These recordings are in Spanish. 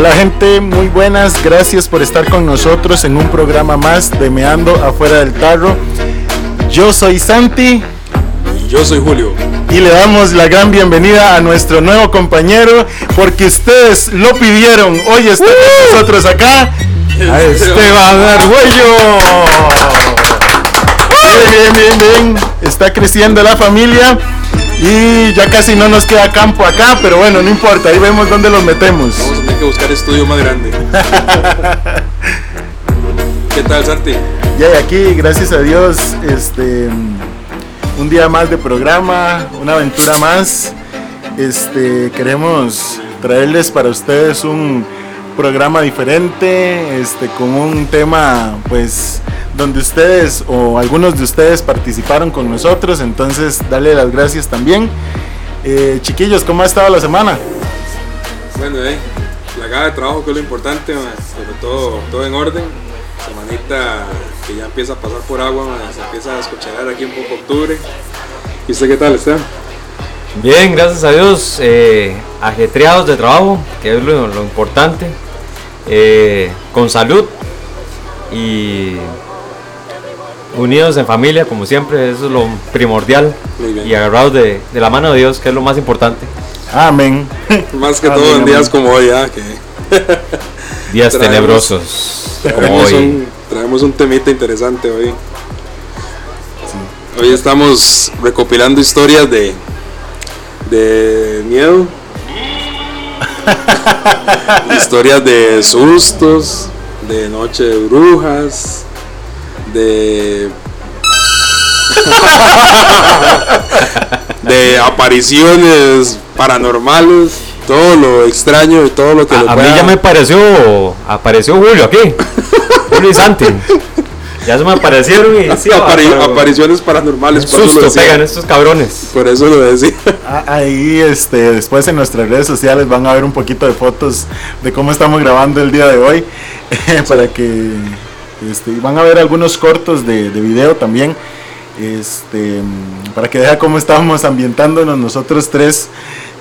Hola gente, muy buenas, gracias por estar con nosotros en un programa más de Meando afuera del tarro. Yo soy Santi. Y yo soy Julio. Y le damos la gran bienvenida a nuestro nuevo compañero, porque ustedes lo pidieron. Hoy está con nosotros acá, a Esteban Arguello. Bien, bien, bien, bien. Está creciendo la familia. Y ya casi no nos queda campo acá, pero bueno, no importa, ahí vemos dónde los metemos. Vamos a tener que buscar estudio más grande. ¿Qué tal, Santi? Ya aquí, gracias a Dios, este un día más de programa, una aventura más. Este queremos traerles para ustedes un programa diferente, este con un tema pues donde ustedes o algunos de ustedes participaron con nosotros, entonces dale las gracias también. Eh, chiquillos, ¿cómo ha estado la semana? Bueno, eh, la gana de trabajo que es lo importante, man, sobre todo todo en orden. Semanita que ya empieza a pasar por agua, man, se empieza a escuchar aquí un poco octubre. ¿Y usted qué tal está? Bien, gracias a Dios, eh, ajetreados de trabajo, que es lo, lo importante, eh, con salud y unidos en familia, como siempre, eso es lo primordial, y agarrados de, de la mano de Dios, que es lo más importante. Amén. Más que Amén, todo en días amén. como hoy, ah, que Días Traemos- tenebrosos, como traemos hoy. un, traemos un temita interesante hoy. Hoy estamos recopilando historias de, de miedo, historias de sustos, de noche de brujas, de de apariciones paranormales, todo lo extraño y todo lo que A, le a mí ya me pareció, apareció Julio aquí, Julio y Santi. Ya se me aparecieron y sí, Apari- pero- apariciones paranormales, por eso lo susto decía. pegan estos cabrones. Por eso lo decía. Ah, Ahí este, después en nuestras redes sociales van a ver un poquito de fotos de cómo estamos grabando el día de hoy. para que este, van a ver algunos cortos de, de video también. Este, para que vean cómo estábamos ambientándonos nosotros tres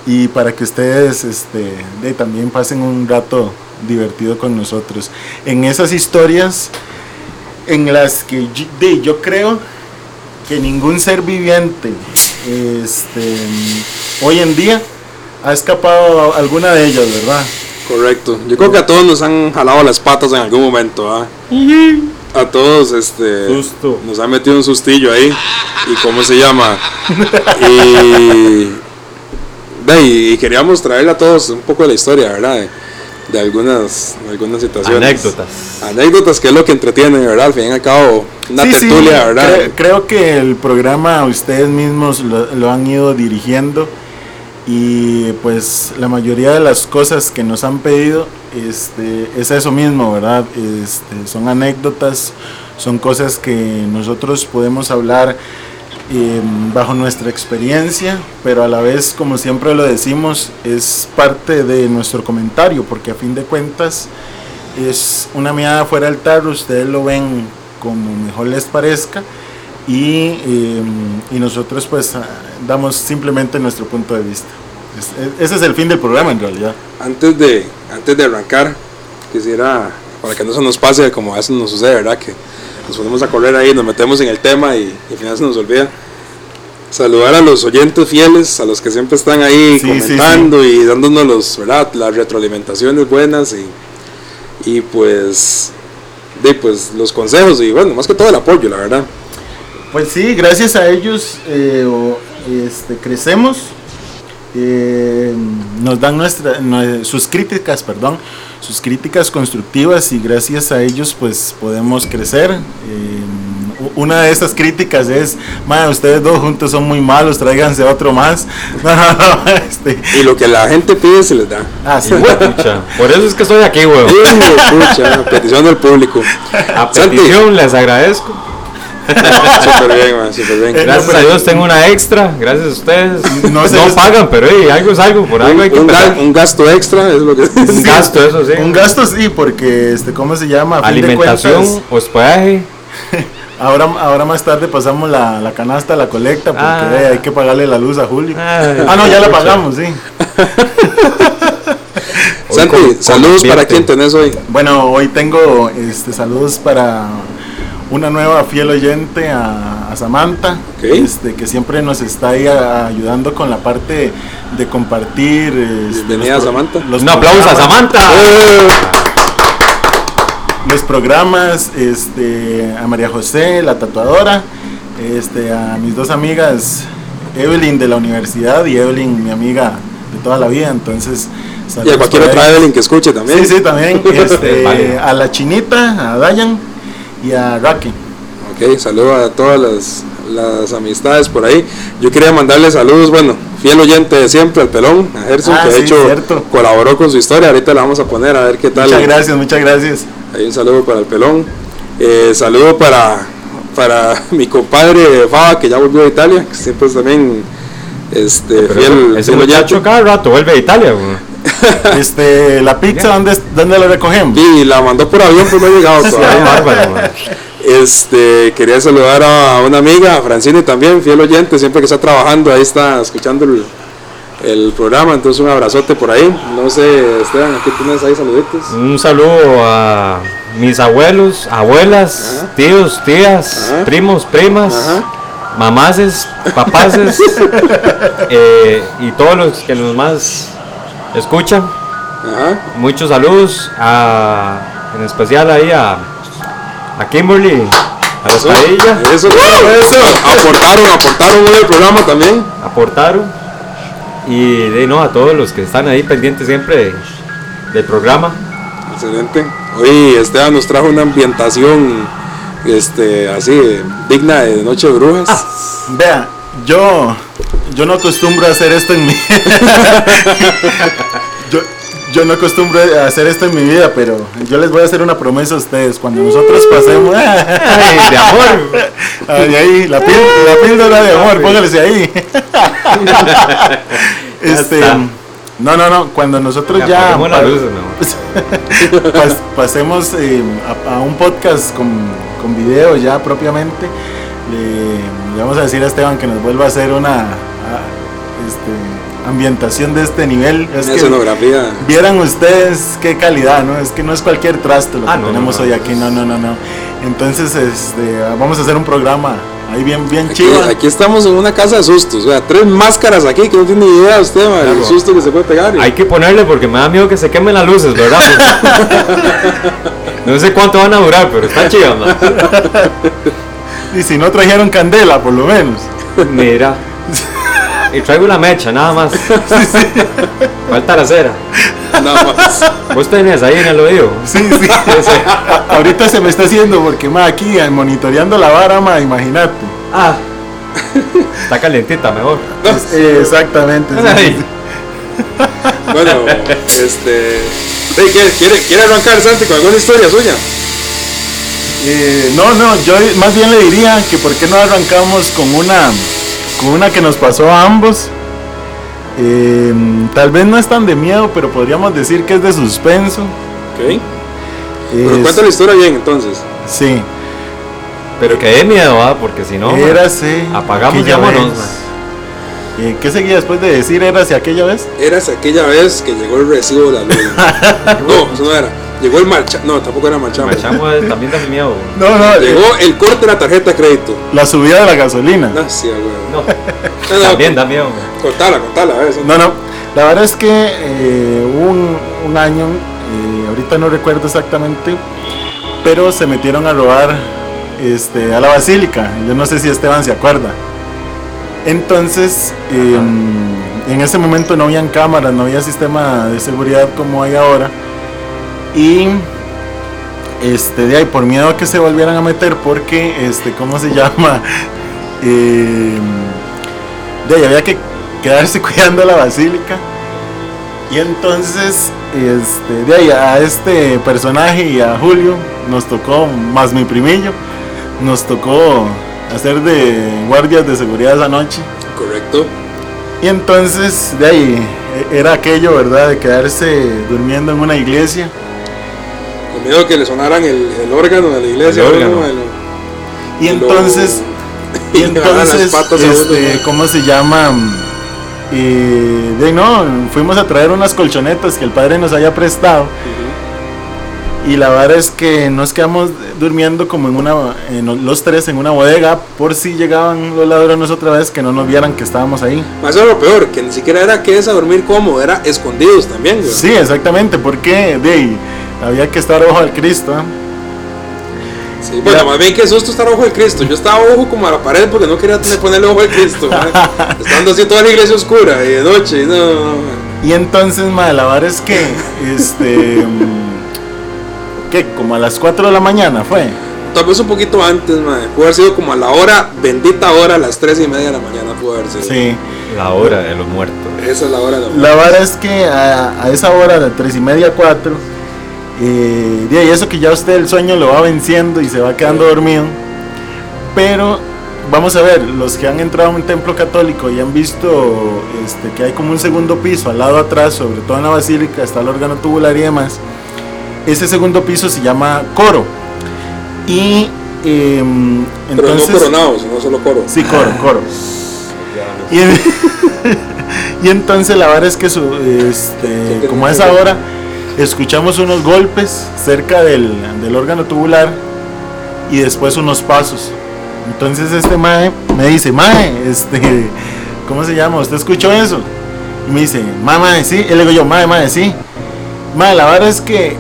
y para que ustedes este, también pasen un rato divertido con nosotros. En esas historias en las que yo- creo que ningún ser viviente este, hoy en día ha escapado alguna de ellas, ¿verdad? Correcto. Yo creo que a todos nos han jalado las patas en algún momento, ¿ah? A todos, este. Susto. Nos han metido un sustillo ahí. ¿Y cómo se llama? y. de, y queríamos traerle a todos un poco de la historia, ¿verdad? De, de algunas, de algunas situaciones. Anécdotas. Anécdotas, que es lo que entretiene, ¿verdad? Al fin y al cabo, una Sí, sí, tertulia, ¿verdad? cre- creo que el programa ustedes mismos lo, lo han ido dirigiendo y pues la mayoría de las cosas que nos han pedido este, es eso mismo, ¿verdad? Este, son anécdotas, son cosas que nosotros podemos hablar eh, bajo nuestra experiencia, pero a la vez, como siempre lo decimos, es parte de nuestro comentario, porque a fin de cuentas es una mirada fuera del tarro, ustedes lo ven como mejor les parezca y, eh, y nosotros pues ah, damos simplemente nuestro punto de vista. Es- ese es el fin del programa en realidad. Antes de, antes de arrancar, quisiera, para que no se nos pase como a veces nos sucede, ¿verdad? Que nos ponemos a correr ahí, nos metemos en el tema y, y al final se nos olvida. Saludar a los oyentes fieles, a los que siempre están ahí Sí, comentando y dándonos los, ¿verdad? las retroalimentaciones buenas y, y pues, de, pues los consejos y bueno, más que todo el apoyo, la verdad. Pues sí, gracias a ellos eh, o- este, crecemos, eh, nos dan nuestra, nue- sus críticas, perdón, sus críticas constructivas y gracias a ellos pues podemos crecer. Eh, una de esas críticas es, madre, ustedes dos juntos son muy malos, tráiganse otro más. No, no, no, este, Y lo que la gente pide se les da. ah, sí. Pucha, Por eso es que estoy aquí, weón. Pucha, petición del público. A Santi. petición les agradezco. Súper bien, man, súper bien. Eh, Gracias a Dios tengo una extra, gracias a ustedes. No pagan, pero hey, algo es algo, por algo hay Un, que un ga- empezar. un gasto extra es lo que Un gasto, eso sí. Un gasto sí, porque, este, ¿cómo se llama? Alimentación, hospedaje. ahora, ahora más tarde pasamos la, la canasta, la colecta, porque Ah. eh, hay que pagarle la luz a Julio. Ay, ah, no, ya la pagamos, sí. Santi, con- con saludos para quien tenés hoy. Bueno, hoy tengo este, saludos para una nueva fiel oyente a, a Samantha, este, que siempre nos está ahí a- ayudando con la parte de compartir. este, Bienvenida, los Samantha. los Un aplauso a Samantha. Los programas, este, a María José, la tatuadora, este, a mis dos amigas, Evelyn de la universidad y Evelyn, mi amiga de toda la vida, entonces... Y a cualquier otra. Evelyn que escuche también. Sí, sí, también. Este, Vale. A la chinita, a Dayan y a Rocky. Ok, saludo a todas las, las amistades por ahí. Yo quería mandarle saludos, bueno, fiel oyente de siempre, al pelón, a Gerson, Ah, que de sí, hecho cierto. colaboró con su historia. Ahorita la vamos a poner a ver qué tal. Muchas gracias, muchas gracias. Hay un saludo para el pelón. Eh, saludo para, para mi compadre Faba, que ya volvió a Italia, que siempre es también este, Pero fiel, ese fiel muchacho oyente. cada rato vuelve a Italia, weón. Este, la pizza, ¿dónde, dónde la recogemos? Y la mandó por avión, pero no ha llegado todavía. Este, quería saludar a una amiga, Francine también, fiel oyente, siempre que está trabajando, ahí está escuchando el, el programa, entonces un abrazote por ahí. No sé, Esteban, aquí tienes ahí saluditos. Un saludo a mis abuelos, abuelas, Ajá. tíos, tías, Ajá. primos, primas, Ajá. mamases, papases eh, y todos los que nos más escuchan. Ajá. Muchos saludos, a, en especial ahí a, a Kimberly, a la Eso, Padilla, eso, eso. Aportaron, aportaron en el programa también. a Portaro y de, no, a todos los que están ahí pendientes siempre de- del programa. Excelente. Hoy Esteban nos trajo una ambientación este así digna de Noche de Brujas. Vea, yo, yo no acostumbro a hacer esto en mi yo, yo no acostumbro a hacer esto en mi vida, pero yo les voy a hacer una promesa a ustedes. Cuando nosotros pasemos. Ay, de amor. Ahí, la, píl- la píldora de amor, póngale ahí. este, no, no, no, cuando nosotros ya, pa- pas- pasemos eh, a, a un podcast con, con video ya propiamente, le, le vamos a decir a Esteban que nos vuelva a hacer una este, ambientación de este nivel. Es Una que escenografía. vieran ustedes qué calidad, ¿no? Es que no es cualquier trasto lo Ah, que no, tenemos no, no. hoy aquí, no, no, no, no. Entonces, este, vamos a hacer un programa ahí bien, bien Aquí, chido. aquí estamos en una casa de sustos, o sea, tres máscaras aquí que no tiene ni idea usted, man, el Claro. susto que se puede pegar. y- Hay que ponerle porque me da miedo que se quemen las luces, ¿verdad? no sé cuánto van a durar, pero está chido, man. Y si no trajeron candela, por lo menos. Mira. Y traigo una mecha, nada más. Falta la cera. Nada más. Vos tenés ahí en el oído. Sí, sí. Ahorita se me está haciendo porque, ma, aquí eh, monitoreando la vara, ma, imagínate. Ah. Está calientita, mejor. Eh, exactamente. sí. Bueno, este. sí, ¿quiere, quiere, quiere arrancar Santi con alguna historia suya? Eh, no, no, yo más bien le diría que por qué no arrancamos con una, con una que nos pasó a ambos. Eh, tal vez no es tan de miedo, pero podríamos decir que es de suspenso. Ok. Pero Es- cuenta la historia bien entonces. Sí, Pero que dé miedo, ¿ah? Porque si no. érase. apagamos y vámonos. Eh, ¿Qué seguía después de decir érase aquella vez? Eras aquella vez que llegó el recibo de la luz. no, eso no era. Llegó el marcha. No, tampoco era marchamo. Machamo eh, también da miedo. No, no, eh, Llegó el corte de la tarjeta de crédito. la subida de la gasolina. Ah, sí, güey. No, No, no, también da miedo. Contala, contala, a ver. No, no. La verdad es que eh, hubo un, un año, eh, ahorita no recuerdo exactamente, pero se metieron a robar este, a la basílica. Yo no sé si Esteban se acuerda. Entonces, eh, en ese momento no habían cámaras, no había sistema de seguridad como hay ahora. Y este, de ahí, por miedo a que se volvieran a meter, porque, este, ¿cómo se llama? Eh, de ahí había que quedarse cuidando la basílica. Y entonces, este, de ahí a este personaje y a Julio nos tocó, más mi primillo, nos tocó hacer de guardias de seguridad esa noche. Correcto. Y entonces, de ahí, e- era aquello, ¿verdad? De quedarse durmiendo en una iglesia. Con miedo que le sonaran el, el órgano de la iglesia. El ¿no? órgano. Y Lo- entonces, y y entonces, este. ¿cómo se llama? Y de no, fuimos a traer unas colchonetas que el padre nos haya prestado. Y la verdad es que nos quedamos durmiendo como en una, en los tres en una bodega, por si llegaban los ladrones otra vez que no nos vieran que estábamos ahí. Más es lo peor, que ni siquiera era que es a dormir cómodo, era escondidos también. güey. Sí, exactamente, porque de ahí, había que estar ojo al Cristo. ¿eh? Sí, bueno, más bien que susto estar ojo del Cristo. Yo estaba ojo como a la pared porque no quería tener- ponerle ojo al Cristo. Estando así toda la iglesia oscura y de noche. y No, no, no, man. Y entonces, madre, la verdad es que, este, ¿qué? Como a las 4 de la mañana fue. Tal vez un poquito antes, man. Pudo haber sido como a la hora, bendita hora, a las 3 y media de la mañana pudo haber sido. Sí. La hora de los muertos. Esa es la hora de la La verdad es que a, a esa hora de 3 y media, 4, eh, de ahí eso que ya usted el sueño lo va venciendo y se va quedando dormido. Pero vamos a ver, los que han entrado a un templo católico y han visto este, que hay como un segundo piso al lado atrás, sobre todo en la basílica, está el órgano tubular y demás. Ese segundo piso se llama coro. Y em, Pero entonces... no coronados, no solo coro. Sí, coro, coro. Y, y entonces la verdad es que su, este, como a esa hora escuchamos unos golpes cerca del, del órgano tubular y después unos pasos. Entonces este mae me dice, mae, este, ¿cómo se llama? ¿Usted escuchó eso? Y me dice, mae, mae, sí. Y le digo yo, mae, mae, sí. Mae, la verdad es que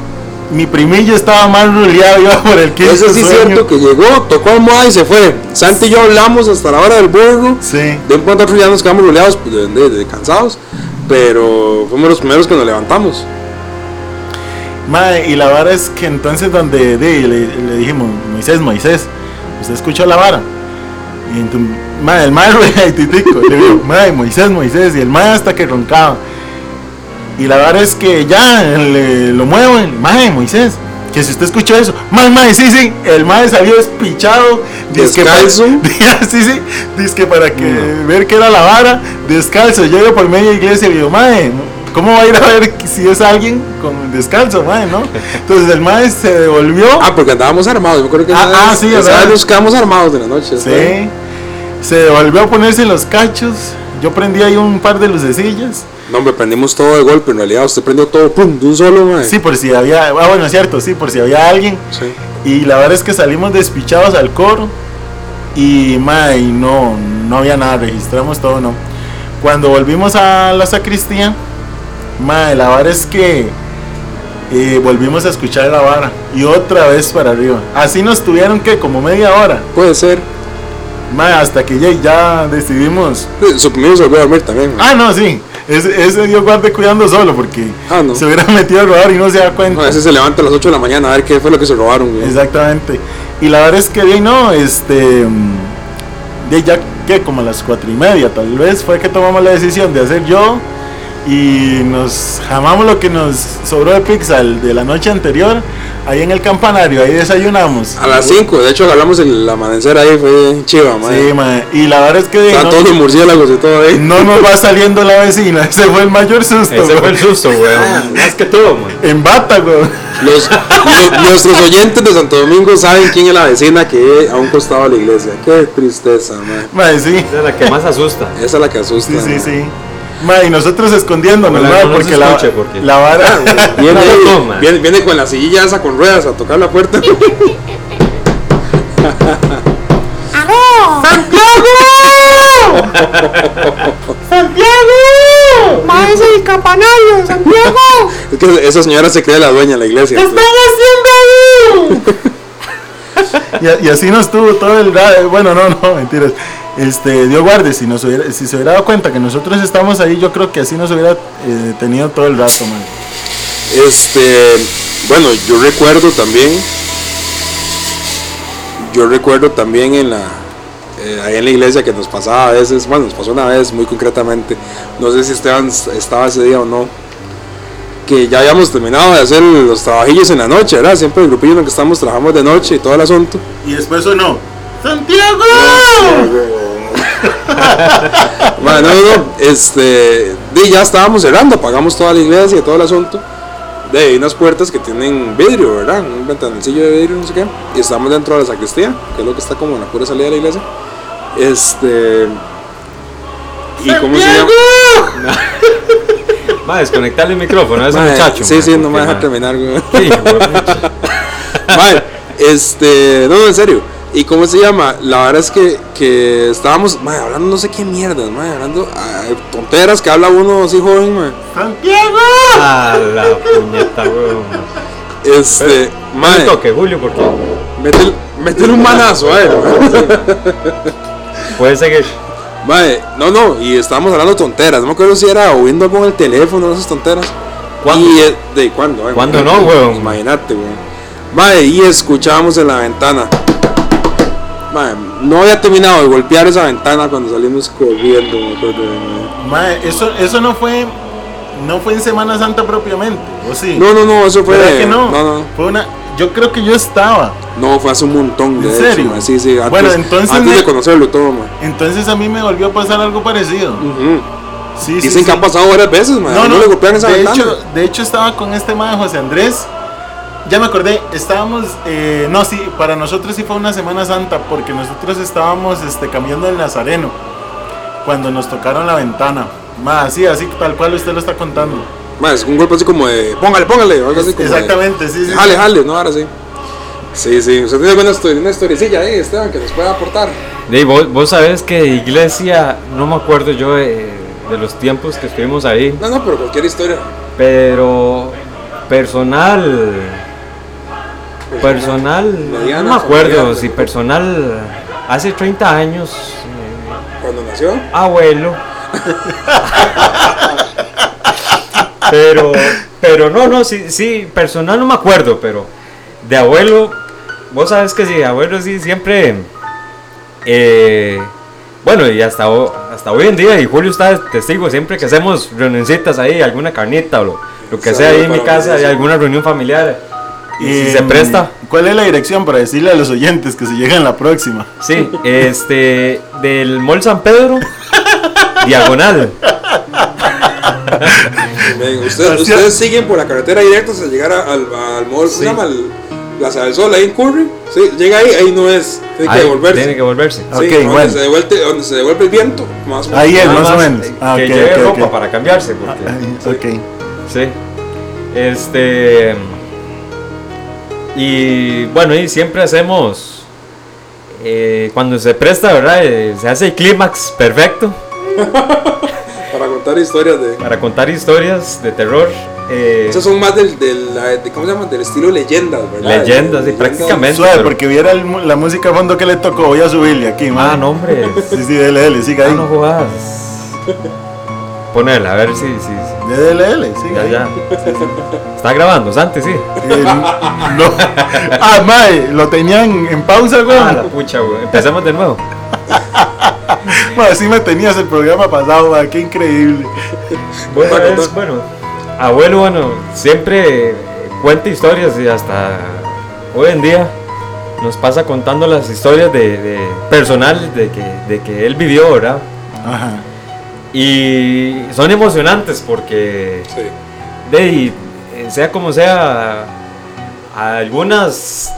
mi primillo estaba mal ruleado, iba por el quinto Eso sí es cierto que llegó, tocó almohada y se fue. Santi y yo hablamos hasta la hora del burro. Sí. De un punto a otro ya nos quedamos rodeados, pues, de, de- de cansados. Pero fuimos los primeros que nos levantamos. Mae, y la vara es que entonces donde de, le, le dijimos, Moisés, Moisés, ¿usted escuchó la vara? Y entonces, mae, el mae titico. Le digo, mae, Moisés, Moisés, y el mae hasta que roncaba. Y la vara es que ya le, lo muevo, el mae, Moisés, que si usted escuchó eso, mae, mae, sí, sí, el mae salió despichado, Descalzo. sí, sí, dice para que ver qué era la vara, descalzo, llego por media iglesia y le digo, mae, ¿cómo va a ir a ver si es alguien con descalzo, mae, no? Entonces el mae se devolvió, Ah, porque andábamos armados. Yo acuerdo que Ah, ah, sí, quedamos armados de la noche. ¿verdad? sí, se devolvió a ponerse los cachos, yo prendí ahí un par de lucecillas, No, hombre, prendimos todo de golpe. En realidad, usted prendió todo, pum, de un solo, man. sí, por si había, ah, bueno, es cierto, sí, por si había alguien, Sí. Y la verdad es que salimos despichados al coro y mae, no, no había nada, registramos todo, no. Cuando volvimos a la sacristía, mae, la verdad es que eh, volvimos a escuchar la vara y otra vez para arriba. Así nos tuvieron que como media hora, Puede ser. mae, hasta que ya, ya decidimos. Supimos se volvió a dormir también. Ah, no, sí, ese, ese Dios guarde cuidando solo porque Ah, no. se hubiera metido a robar y no se da cuenta. No, ese se levanta a las 8 de la mañana a ver qué fue lo que se robaron. güey. Exactamente. Y la verdad es que bien, no, este. mm, De ya que como a las cuatro y media, tal vez fue que tomamos la decisión de hacer yo. Y nos jamamos lo que nos sobró de pizza el de la noche anterior. Ahí en el campanario, ahí desayunamos. A las 5, de hecho, hablamos el amanecer ahí, fue chiva, man. Sí, ma, Y la verdad es que Estaban no, todos los murciélagos y todo ahí. no nos va saliendo la vecina. Ese fue el mayor susto. Ese fue güey. el susto, weón. Más que todo, man. En bata, güey. Los, lo- nuestros oyentes de Santo Domingo saben quién es la vecina que a un costado de la iglesia. Qué tristeza, man. Ma, sí. Esa es la que más asusta. Esa es la que asusta. Sí, sí, man. sí. Ma, y nosotros escondiéndonos, ma, no porque, la, porque- la vara. Viene, viene, viene con la silla esa con ruedas a tocar la puerta. ¡Santiago! ¡Maese el campanario! ¡Santiago! Es que esa señora se cree la dueña de la iglesia. ¡Están haciendo ahí! Y, y así nos tuvo todo el ra- Bueno, no, no, mentiras. Este, Dios guarde, si, nos hubiera, si se hubiera dado cuenta que nosotros estamos ahí, yo creo que así nos hubiera eh, tenido todo el rato, man. Este, bueno, yo recuerdo también yo recuerdo también en la, eh, ahí en la iglesia que nos pasaba a veces, bueno, nos pasó una vez muy concretamente, no sé si Esteban estaba ese día o no, que ya habíamos terminado de hacer los trabajillos en la noche, ¿verdad? Siempre el grupillo en el que estamos trabajamos de noche y todo el asunto. Y después o no. ¡Santiago! Bueno, no, no, este, ya estábamos cerrando, apagamos toda la iglesia y todo el asunto. De unas puertas que tienen vidrio, ¿verdad? Un ventanillo de vidrio, no sé qué. Y estamos dentro de la sacristía, que es lo que está como en la pura salida de la iglesia. Este. ¿Y cómo se llama? Va a desconectarle el micrófono a ese muchacho. Sí, sí, no me deja terminar, güey. sí, este, no, en serio. ¿Y cómo se llama? La verdad es que, que estábamos, mae, hablando no sé qué mierdas, mae, hablando tonteras que habla uno así joven, mae. ¡Santiago! A la puñeta, weón. Este, mae, toque, Julio, porque métele, métele un manazo a él, puede seguir. Mae, no, no, y estábamos hablando tonteras, no me acuerdo si era oyendo algo en el teléfono, esas tonteras. ¿Cuándo? Y, eh, ¿De cuándo? Ay, ¿Cuándo no, weón? Imagínate, weón. Mae, y escuchábamos en la ventana. No había terminado de golpear esa ventana cuando salimos corriendo, me acuerdo, eso, eso no fue. No fue en Semana Santa propiamente, ¿o sí? No, no, no, eso fue. ¿Verdad que no? No, no, Fue una. Yo creo que yo estaba. no, fue hace un montón de ¿En hecho, serio? Sí, sí, antes, Bueno, entonces antes me- de conocerlo todo, mae. Entonces a mí me volvió a pasar algo parecido. Ujú. Sí, sí, Dicen sí. que ha pasado varias veces, mae. No, No, no, le golpean esa de ventana. hecho, de hecho estaba con este mae José Andrés. Ya me acordé, estábamos, eh, no, sí, para nosotros sí fue una Semana Santa porque nosotros estábamos este, cambiando el Nazareno cuando nos tocaron la ventana. Más, sí, así tal cual usted lo está contando. Es un golpe así como de. Póngale, póngale. o algo así como de- Exactamente, sí, sí. Jale, jale, no, ahora sí. Sí, sí, usted tiene alguna historia, una historiecilla ahí, Esteban, que nos pueda aportar. Dey, vos, vos sabés que iglesia, no me acuerdo yo de, de los tiempos que estuvimos ahí, No, no, pero cualquier historia. pero personal, personal, Mediana, no me acuerdo si personal, hace 30 años, Cuando nació. abuelo. pero, pero no, no, sí, sí, personal no me acuerdo, pero de abuelo, vos sabes que sí, abuelo sí, siempre, eh, bueno, y hasta, hasta hoy en día, y Julio está testigo, siempre que hacemos reunioncitas ahí, alguna carnita o lo, lo que sea ahí en mi casa, hay alguna reunión familiar, y si se Em, presta, ¿Cuál es la dirección para decirle a los oyentes que se llegan la próxima? sí, este, del Mall San Pedro, diagonal. Ustedes, ustedes siguen por la carretera directa hasta llegar a- al, al mall, ¿cómo se Sí. llama? El- Plaza del Sol, ahí en Curry. Sí, llega ahí, ahí no es. Tiene que devolverse. Tiene que volverse. Sí, Ok, donde, bueno. se devuelve, donde se devuelve el viento, más o menos. Ahí es, Nada más o más, menos. eh, Ah, que ok, lleve ropa para cambiarse. Porque, Ah, ok. sí. Este. Y bueno, y siempre hacemos. eh, cuando se presta, ¿verdad? Eh, se hace el clímax perfecto Para contar historias de. para contar historias de terror. eh, Esas son más del, del, ¿cómo se llama? Del estilo leyendas, ¿verdad? Leyendas, sí, prácticamente. Suave, pero- porque viera el la música a fondo que le tocó. Voy a subirle aquí, man. ah, no, hombre. Sí, sí, dele, dele, siga Ah, ahí. no jodas. Ponela, a ver si. si, dele, siga ya, ya. Está grabando, Santi, sí. Eh, no. Ah, mae, lo tenían en pausa, güey. Ah, la pucha, güey. Empecemos de nuevo. Mae, así me tenías el programa pasado, mae, qué increíble. Bueno, es, bueno, abuelo, bueno, siempre cuenta historias y hasta hoy en día nos pasa contando las historias de, de personales de que, de que él vivió, ¿verdad? Ajá. Y son emocionantes porque, Sí. de, eh, sea como sea, algunas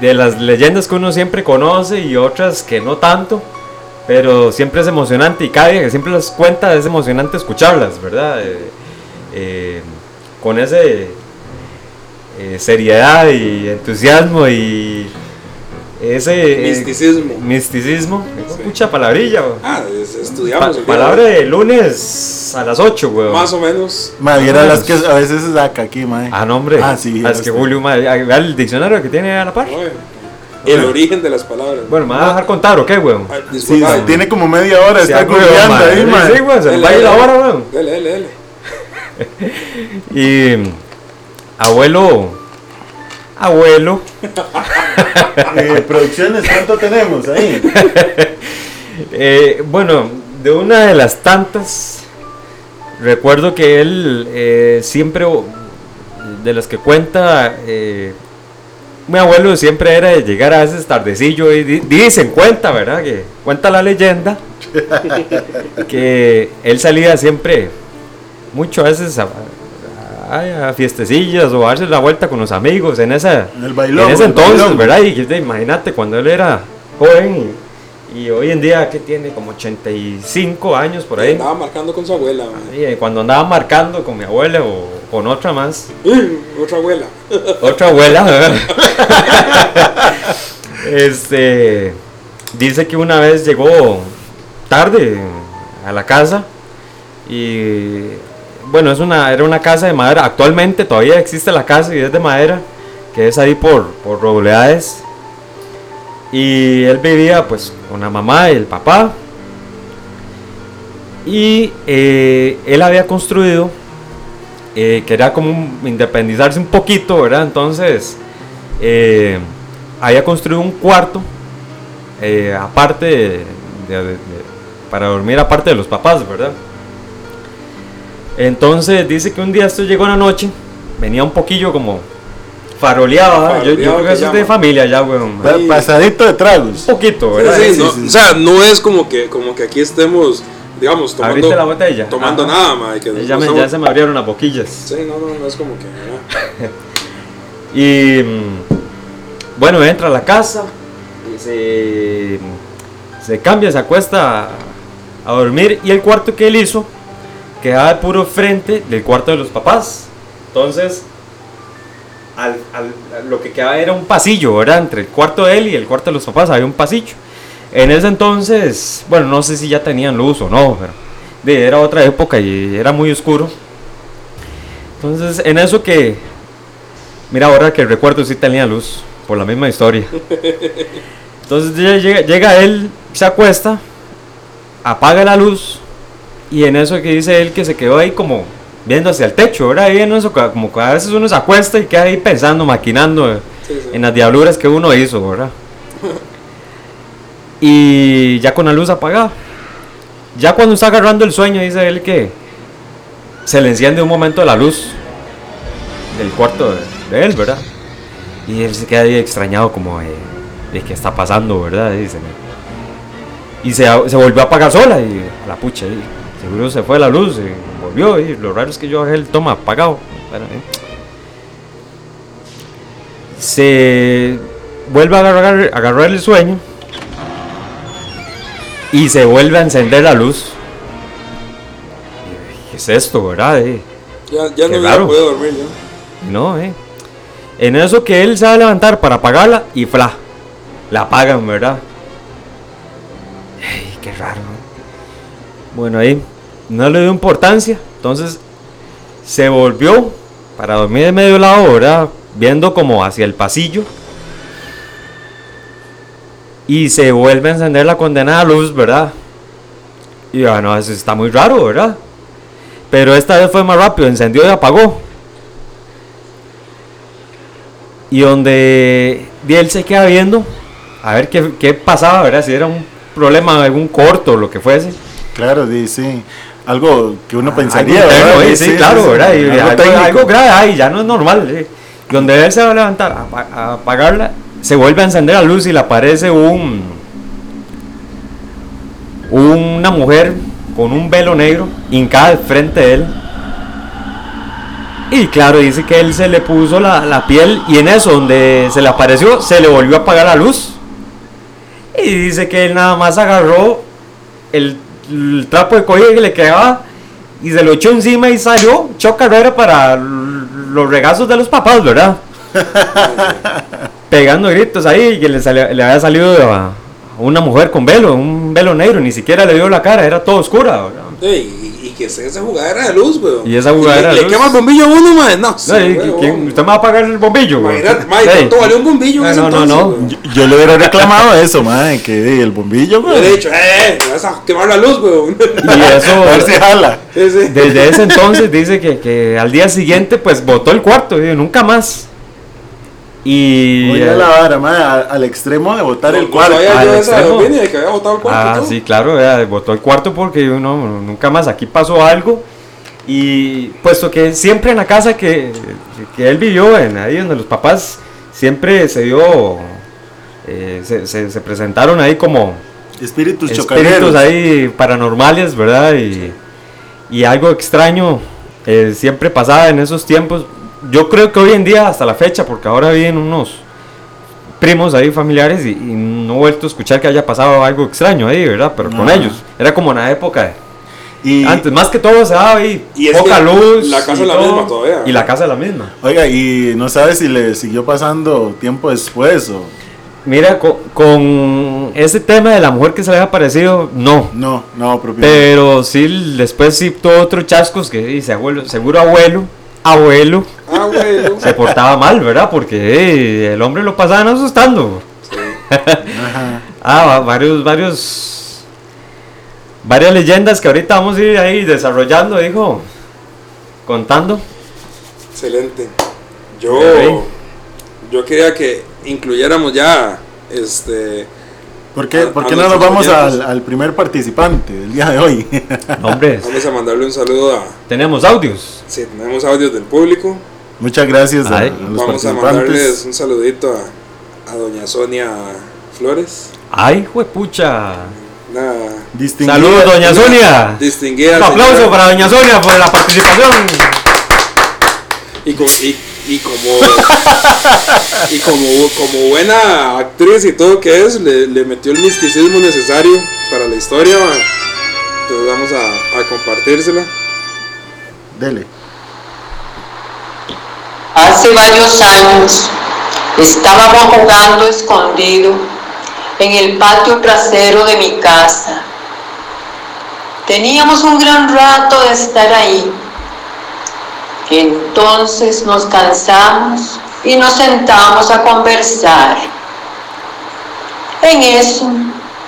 de las leyendas que uno siempre conoce y otras que no tanto, pero siempre es emocionante y cada día que siempre las cuenta es emocionante escucharlas, ¿verdad? Eh, eh, con ese eh, seriedad y entusiasmo y ese eh, Misticismo. misticismo, Sí. mucha palabrilla. güey. Ah, es- estudiamos. palabra de lunes a las 8, güey. Más o menos. Mae, viera las que a veces se saca aquí, mae. Ah, no, hombre. Ah, sí, Ah, es que. Julio, madre, ah, vea el diccionario que tiene a la par. Oye, El origen de las palabras. Bueno, ¿me va a dejar contar o qué, güey? Ah, Sí, tiene como media hora, Sí, está googleando madre. ahí, mae. Sí, güey, se le va a ir la hora, güey. Dele, dele, dele. Y abuelo, abuelo, Eh, producciones, ¿cuánto tenemos ahí? Eh, bueno, de una de las tantas, recuerdo que él eh, siempre, de las que cuenta, mi abuelo siempre era de llegar a veces tardecillo y di- dicen, cuenta, ¿verdad? Que cuenta la leyenda que él salía siempre, mucho a veces a, a- a fiestecillas o a darse la vuelta con los amigos en esa En el bailón, en ese el entonces, bailón. ¿verdad? Y imagínate cuando él era joven y, y hoy en día que tiene como 85 años por ahí. Andaba marcando con su abuela, man. Y, eh, cuando andaba marcando con mi abuela o con otra más, Otra abuela. otra abuela, ¿verdad? este dice que una vez llegó tarde a la casa y bueno, es una, era una casa de madera. Actualmente todavía existe la casa y es de madera, que es ahí por, por Robleades. Y él vivía pues con la mamá y el papá. Y eh, él había construido, eh, quería como independizarse un poquito, ¿verdad? Entonces, eh, había construido un cuarto, eh, aparte para dormir aparte de los papás, ¿verdad? Entonces dice que un día esto llegó en la noche, venía un poquillo como faroleado, ¿verdad? Yo, yo Faroleado creo que que eso es de familia ya, weón. Pa- pasadito de tragos. Un poquito, ¿verdad? sí, Sí, no- sí. O sea, no es como que, como que aquí estemos, digamos, tomando, Abriste la botella. tomando Ajá. nada, man. Que Ya, no me- estamos- ya se me abrieron las boquillas. Sí, no, no, no es como que. Y mm, bueno, entra a la casa y se, se cambia, se acuesta a, a dormir. Y el cuarto que él hizo quedaba puro frente del cuarto de los papás. Entonces, al- al- lo que quedaba era un pasillo, ¿verdad? Entre el cuarto de él y el cuarto de los papás había un pasillo. En ese entonces, bueno, no sé si ya tenían luz o no, pero era otra época y era muy oscuro. Entonces, en eso que Mira, ahora que recuerdo sí tenía luz, por la misma historia. Entonces llega, llega él, se acuesta, apaga la luz y en eso que dice él que se quedó ahí como viendo hacia el techo, ¿verdad? Ahí en eso, como que a veces uno se acuesta y queda ahí pensando, maquinando eh, Sí, sí. en las diabluras que uno hizo, ¿verdad? Y ya con la luz apagada. Ya cuando está agarrando el sueño, dice él que se le enciende un momento la luz del cuarto de, de él, ¿verdad? Y él se queda ahí extrañado como de, de qué está pasando, ¿verdad? Dice, y se, se volvió a apagar sola y a la pucha, y seguro se fue la luz y volvió y lo raro es que yo bajé el toma apagado. Bueno, eh. Se vuelve a agarrar, agarrar el sueño y se vuelve a encender la luz. ¿Qué es esto, verdad? eh? Ya, ya Qué no raro. puedo dormir ya. No, eh. En eso que él se va a levantar para apagarla y fla. La apagan, ¿verdad? Ey, qué raro. ¿No? Bueno, ahí no le dio importancia. Entonces se volvió para dormir de medio lado, ¿verdad? Viendo como hacia el pasillo. Y se vuelve a encender la condenada luz, ¿verdad? Y bueno, eso está muy raro, ¿verdad? Pero esta vez fue más rápido, encendió y apagó. Y donde y él se queda viendo a ver qué, qué pasaba, ¿verdad? Si era un problema, algún corto lo que fuese. Claro, sí, sí. Algo que uno Algo pensaría, interno, ¿verdad? sí, claro, ¿verdad? Y Algo algo, algo grave, ay, ya no es normal. eh. Donde él se va a levantar a, a apagarla, se vuelve a encender la luz y le aparece un. Una mujer con un velo negro hincada al frente de él. Y claro, dice que él se le puso la, la piel y en eso, donde se le apareció, se le volvió a apagar la luz. Y dice que él nada más agarró el, el trapo de colla que le quedaba y se lo echó encima y salió, echó carrera para los regazos de los papás, ¿verdad? Pegando gritos ahí y que le, sali- le había salido a una mujer con velo, un velo negro, ni siquiera le vio la cara, era todo oscura, ¿verdad? Y que esté esa jugadera de luz, weón. Y esa jugadera le, de le luz. quema el bombillo a uno, man. No, sí, No, weón. ¿quién- ¿Usted me va a apagar el bombillo? Imagínate, man, Ey. ¿cuánto valió un bombillo No, no, no, entonces, no. weón? Yo, yo le hubiera reclamado eso, madre, que el bombillo, Yo le he dicho, eh, vas a quemar la luz, weón. Y eso, A ver si jala. Sí, sí. desde ese entonces dice que, que al día siguiente pues botó el cuarto, y nunca más. Y. Oiga eh, la vara, mae, a- al extremo de botar el cuarto. sabía al yo esa de extremo. Virginia, de que había botado el cuarto. Ah, sí, claro, vea, botó el cuarto porque yo no, nunca más aquí pasó algo. Y puesto que siempre en la casa que, que él vivió, en ahí donde los papás siempre se dio, eh, se, se- se presentaron ahí como Espíritus espíritus ahí paranormales, ¿verdad? Y, y algo extraño eh, siempre pasaba en esos tiempos. Yo creo que hoy en día, hasta la fecha, porque ahora viven unos primos ahí familiares y, y no he vuelto a escuchar que haya pasado algo extraño ahí, ¿verdad? Pero con Ajá. ellos. Era como en la época de- Y, antes, más que todo se daba ahí Y es poca que luz. la casa y es la todo, misma todavía. Y la casa es la misma. Oiga, y no sabe si le siguió pasando tiempo después o. Mira, co- con, ese tema de la mujer que se le había aparecido, no. No, no, propiamente. Pero sí, después sí tuvo otros chascos que dice abuelo, seguro abuelo, abuelo, bueno. se portaba mal, ¿verdad? Porque el hombre lo pasaban asustando. Ajá. Ah, va- varios, varios, varias leyendas que ahorita vamos a ir ahí desarrollando, dijo, contando. Excelente. Yo, yo quería que incluyéramos ya este ¿Por qué, A- por a qué no nos vamos al, al primer participante del día de hoy? No, hombre, vamos a mandarle un saludo a tenemos audios. si tenemos audios del público Muchas gracias a, Ay. a los vamos a mandarles un saludito a, a doña Sonia Flores Ay, juepucha. una Saludos, doña Sonia. distinguida Un aplauso señora. para doña Sonia por la participación. y, co- y, y como y como, como buena actriz y todo que es le, le metió el misticismo necesario para la historia entonces vamos a, a compartírsela Dele. Hace varios años estábamos jugando escondido en el patio trasero de mi casa. Teníamos un gran rato de estar ahí. Entonces nos cansamos y nos sentamos a conversar. En eso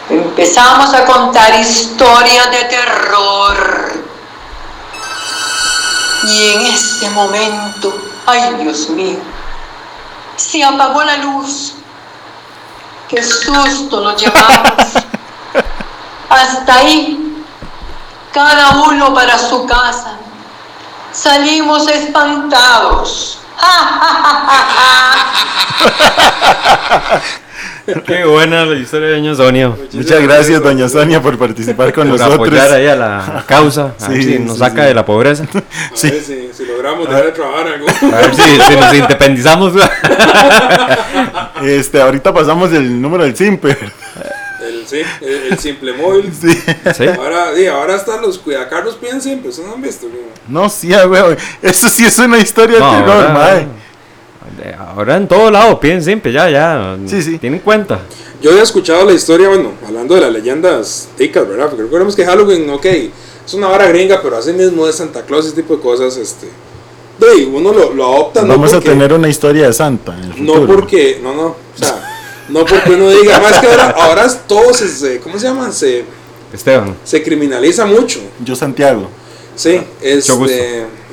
empezamos a contar historias de terror. Y en ese momento, ay Dios mío, se apagó la luz. Qué susto nos llevamos. Hasta ahí, cada uno para su casa. Salimos espantados. Qué buena la historia de doña Sonia. Muchas gracias, doña Sonia, por participar con Por nosotros. apoyar ahí a la causa. A ver Sí, si nos sí, saca sí. de la pobreza. a Sí. ver si, si logramos dejar de trabajar algo A ver si, si nos independizamos. Este, ahorita pasamos el número del Simper. el, sí, el, el simple móvil Sí. Sí. ahora, sí, ahora están los cuidacarros piden siempre eso no han visto güey? No, sí, güey. Eso sí es una historia No, de terror, ahora, mae. ahora en todo lado piden siempre, ya, ya. Sí, sí. Tienen cuenta. Yo había escuchado la historia, bueno, hablando de las leyendas ticas, ¿verdad? Porque recordemos que Halloween, ok, es una vara gringa, pero así mismo de Santa Claus, ese tipo de cosas, este. De, uno lo, lo adopta, no Vamos a porque, tener una historia de Santa en el No porque, no, no, o sea, no porque uno diga, más que ahora, ahora es todo se, se- ¿cómo se llama? Se, Esteban. se criminaliza mucho. Yo, Santiago. Sí, este, Mucho gusto.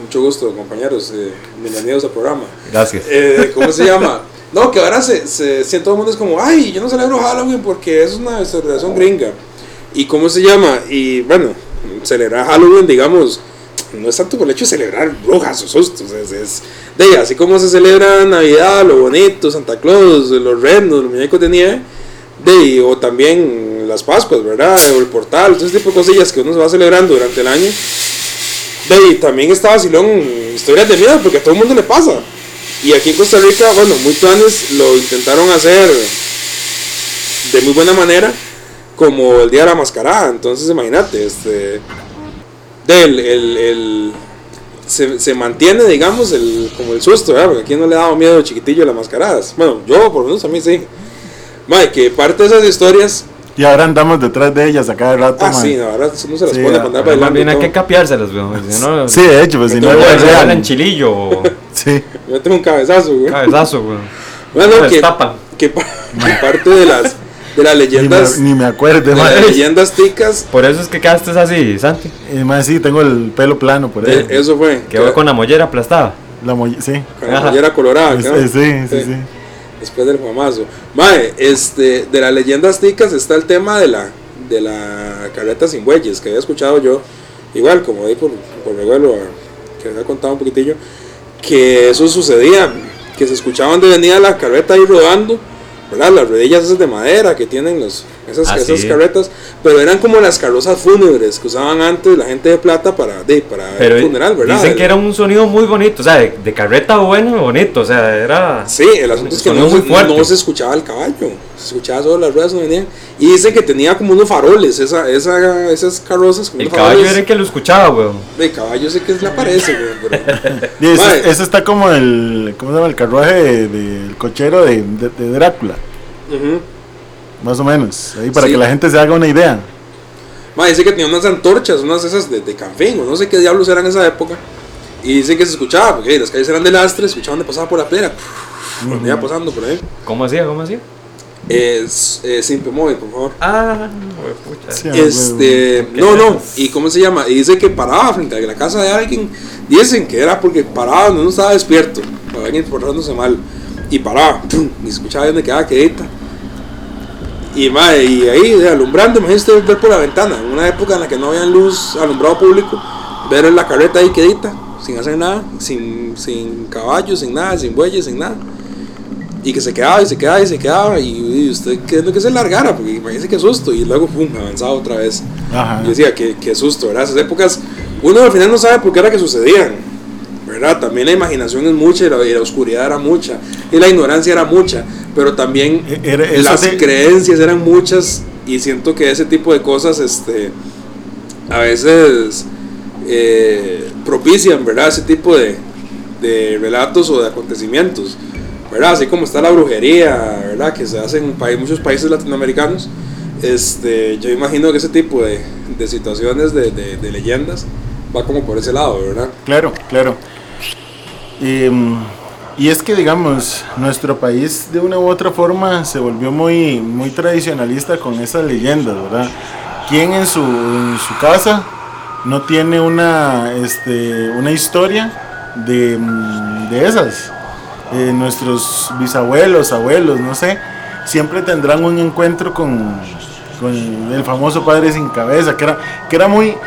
mucho gusto, compañeros, eh, bienvenidos al programa. Gracias. Eh, ¿Cómo se llama? No, que ahora se, se, si todo el mundo es como, ay, yo no celebro Halloween porque es una celebración gringa. ¿Y cómo se llama? Y bueno, celebrar Halloween, digamos, no es tanto por el hecho de celebrar brujas o sustos, es, de así como se celebra Navidad, lo bonito, Santa Claus, los renos, los muñecos de nieve, de o también las Pascuas, ¿verdad? O el portal, todo ese tipo de cosillas que uno se va celebrando durante el año. De ahí, también está vacilón historias de miedo porque a todo el mundo le pasa. Y aquí en Costa Rica, bueno, muy planes lo intentaron hacer de muy buena manera, como el día de la mascarada. Entonces, imagínate, este. Del, el, el- se, se mantiene, digamos, el, como el susto, ¿verdad? Porque aquí no le ha dado miedo chiquitillo a las mascaradas. Bueno, yo, por lo menos a mí sí. Mae, que parte de esas historias. Y ahora andamos detrás de ellas a cada rato, Ah, mae. sí, no, ahora uno se las Sí, pone ah, para andar Más bailando. bien hay que capiárselas, weón. Si no, Sí, de hecho, pues si no, No, vean. en chilillo o Sí. Yo tengo un cabezazo, güey. cabezazo, weón. Bueno, que, que que parte de las, de las Ni me, leyendas, ni me acuerdo, de las leyendas ticas, Por eso es que quedaste así, Santi. Y más sí, tengo el pelo plano por ahí. eh, eso fue. Que voy con la mollera aplastada. La moll- sí. con la mollera colorada. ¿no? es- sí, sí, sí. después del Juamazo. Mae, este, de las leyendas ticas está el tema de la, de la carreta sin bueyes, que había escuchado yo, igual como ahí por, por mi abuelo, que había contado un poquitillo, que eso sucedía, que se escuchaba donde venía la carreta ahí rodando, Las rodillas esas de madera que tienen los, esas, Ah, esas sí. carretas, pero eran como las carrozas fúnebres que usaban antes la gente de plata para, de, para Pero el funeral, ¿verdad? dicen que era un sonido muy bonito, o sea, de, de carreta bueno y bonito, o sea, era... Sí, el asunto es que no, muy se- fuerte. no se escuchaba el caballo, se escuchaba solo las ruedas donde venían. Y dicen que tenía como unos faroles, esa, esa, esas carrozas con El unos caballo faroles. era el que lo escuchaba, weón. El caballo sé que le aparece, güey, pero... Y ese, Mae. ese está como el, ¿cómo se llama? El carruaje de- del cochero de, de- de Drácula, Ujú. Más o menos, ahí para Sí. que la gente se haga una idea. Ma, dice que tenía unas antorchas, unas esas de, de canfín, o no sé qué diablos eran en esa época. Y dice que se escuchaba, porque las calles eran de lastre, escuchaban de pasaba por la plena, cuando iba pasando por ahí. ¿Cómo hacía? ¿Cómo hacía? Es, eh, Simple Móvil, por favor. Ah, pucha. Sí, Este, no, no, y cómo se llama, y dice que paraba frente a la casa de alguien, dicen que era porque paraba uno estaba despierto, para alguien portándose mal, y paraba, ¡pum! y escuchaba donde quedaba quedita. Y, mae, y ahí alumbrando, imagínate ver por la ventana, en una época en la que no había luz, alumbrado público, ver la carreta ahí quedita, sin hacer nada, sin, sin caballos, sin nada, sin bueyes, sin nada. Y que se quedaba y se quedaba y se quedaba y, y usted queriendo que se largara, porque imagínese qué susto, y luego pum, avanzaba otra vez. Ajá. Yo decía, qué, qué susto, ¿verdad? Esas épocas, uno al final no sabe por qué era que sucedían, ¿verdad? También la imaginación es mucha y la, y la oscuridad era mucha, y la ignorancia era mucha, pero también E- era- las de- creencias eran muchas, y siento que ese tipo de cosas, este, a veces eh, propician, ¿verdad? Ese tipo de, de relatos o de acontecimientos, ¿verdad? Así como está la brujería, ¿verdad? Que se hace en pa- muchos países latinoamericanos. Este, yo imagino que ese tipo de, de situaciones, de, de- de leyendas, va como por ese lado, ¿verdad? Claro, claro. Mm, y es que, digamos, nuestro país de una u otra forma se volvió muy, muy tradicionalista con esas leyendas, ¿verdad? ¿Quién en su, su casa no tiene una, este, una historia de, mm, de esas? Eh, nuestros bisabuelos, abuelos, no sé, siempre tendrán un encuentro con, con el famoso padre sin cabeza, que era, que era muy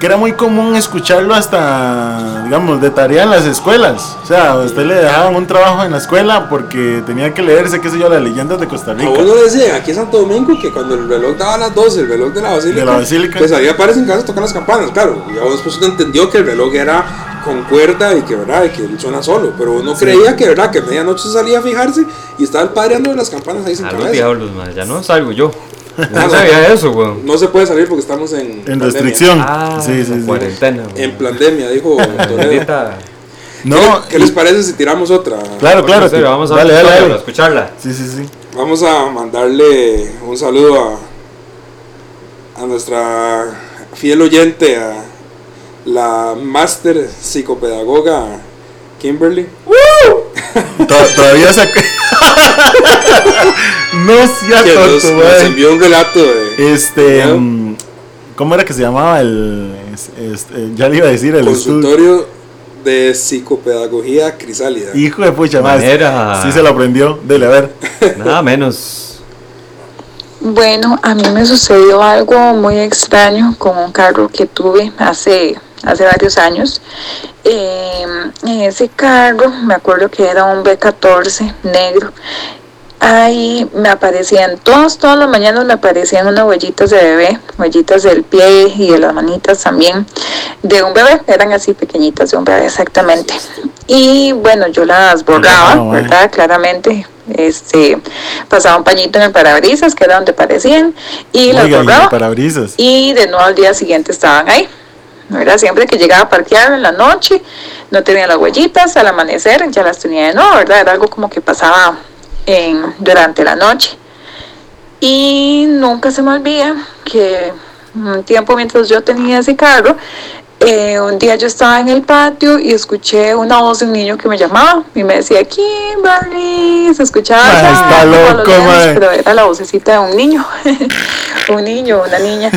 que era muy común escucharlo hasta, digamos, de tarea en las escuelas. O sea, a usted le dejaban un trabajo en la escuela porque tenía que leerse, qué sé yo, las leyendas de Costa A Rica. uno decía aquí en Santo Domingo que cuando el reloj daba las 12, el reloj de la basílica, De la basílica. pues había padres en casa a tocar las campanas, claro. Y ya después uno entendió que el reloj era con cuerda y que verdad, y que suena solo. Pero uno creía que verdad, que a medianoche salía a fijarse y estaba el padre dando las campanas ahí sin A los cabeza. diablos, man, ya no salgo yo. Ah, No no. sabía eso, weón. No se puede salir porque estamos en, En pandemia. restricción. Ah, sí, sí, sí. cuarentena. weón. En pandemia, dijo. No, ¿Qué, les parece si tiramos otra? Claro, claro. Serio, que- vamos a, dale, dale, escucharla, dale. a escucharla. Sí, sí, sí. Vamos a mandarle un saludo a, a nuestra fiel oyente, a la máster psicopedagoga Kimberly. To- todavía se... no sea que nos, tonto, nos güey. envió un relato de Este... ¿No? mm, ¿Cómo era que se llamaba el... es- este, ya le iba a decir el estudio. consultorio de psicopedagogía crisálida. Hijo de pucha, más. Manera. Sí se lo aprendió. Dele, a ver. Nada menos. Bueno, a mí me sucedió algo muy extraño con un carro que tuve hace, hace varios años. Eh, en ese carro, me acuerdo que era un B14 negro. Ahí me aparecían, todas, todas las mañanas me aparecían unas huellitas de bebé, huellitas del pie y de las manitas también, de un bebé, eran así pequeñitas, de un bebé exactamente. Y bueno, yo las borraba, Ah. ¿verdad? Claramente, este, pasaba un pañito en el parabrisas, que era donde aparecían, y las y borraba. parabrisas. Y de nuevo al día siguiente estaban ahí. ¿Verdad? Siempre que llegaba a parquear en la noche, no tenía las huellitas, al amanecer ya las tenía de nuevo, ¿verdad? Era algo como que pasaba en, durante la noche. Y nunca se me olvida que un tiempo mientras yo tenía ese carro, eh, un día yo estaba en el patio y escuché una voz de un niño que me llamaba y me decía, Kimberly, se escuchaba ya, está loco, ma. pero era la vocecita de un niño, un niño, una niña.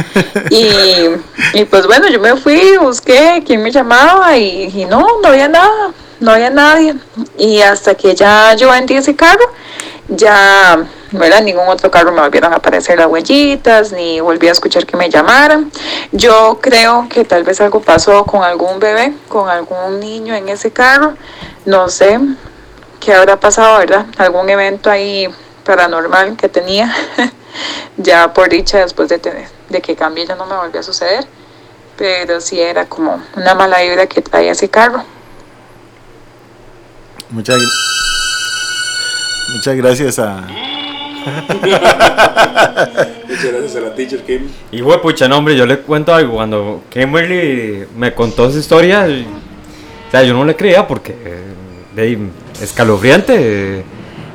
Y, y pues bueno, yo me fui, busqué quién me llamaba y, no, no había nada, no había nadie. Y hasta que ya yo vendí ese carro, ya ¿verdad? Ningún otro carro me volvieron a aparecer las ni volví a escuchar que me llamaran. Yo creo que tal vez algo pasó con algún bebé, con algún niño en ese carro. No sé qué habrá pasado, ¿verdad? Algún evento ahí paranormal que tenía. ya por dicha, después de, tener, de que cambié, ya no me volvió a suceder. Pero sí era como una mala vibra que traía ese carro. Muchas, muchas gracias a, Muchas gracias a la teacher Kim. Y güey, pucha, no, hombre, yo le cuento algo. Cuando Kimberly me contó esa historia, o sea, yo no le creía porque de escalofriante.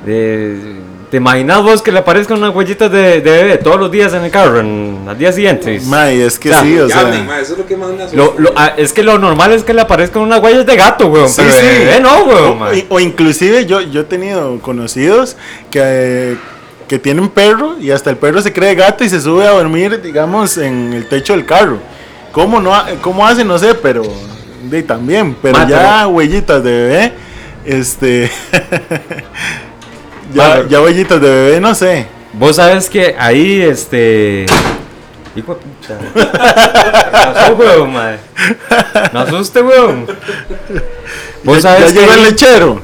De, ¿Te imaginas vos que le aparezcan unas huellitas de, de bebé todos los días en el carro, en, al día siguiente? May, es que sí, o sea. eso es lo que más me lo, lo, ah, es que lo normal es que le aparezcan unas huellas de gato, weón. Sí, pero sí. de bebé no, weón. O, o, inclusive yo, yo he tenido conocidos que, que tienen perro y hasta el perro se cree gato y se sube a dormir, digamos, en el techo del carro. ¿Cómo, no, cómo hace? No sé, pero de, también. Pero Ma, ya pero- huellitas de bebé, este... ya, ya huellitas de bebé, no sé. Vos sabes que ahí, este. Hijo de puta. ¿Qué pasó, weón, madre? No asuste, weón. Vos ya, sabes ya llegó que el lechero.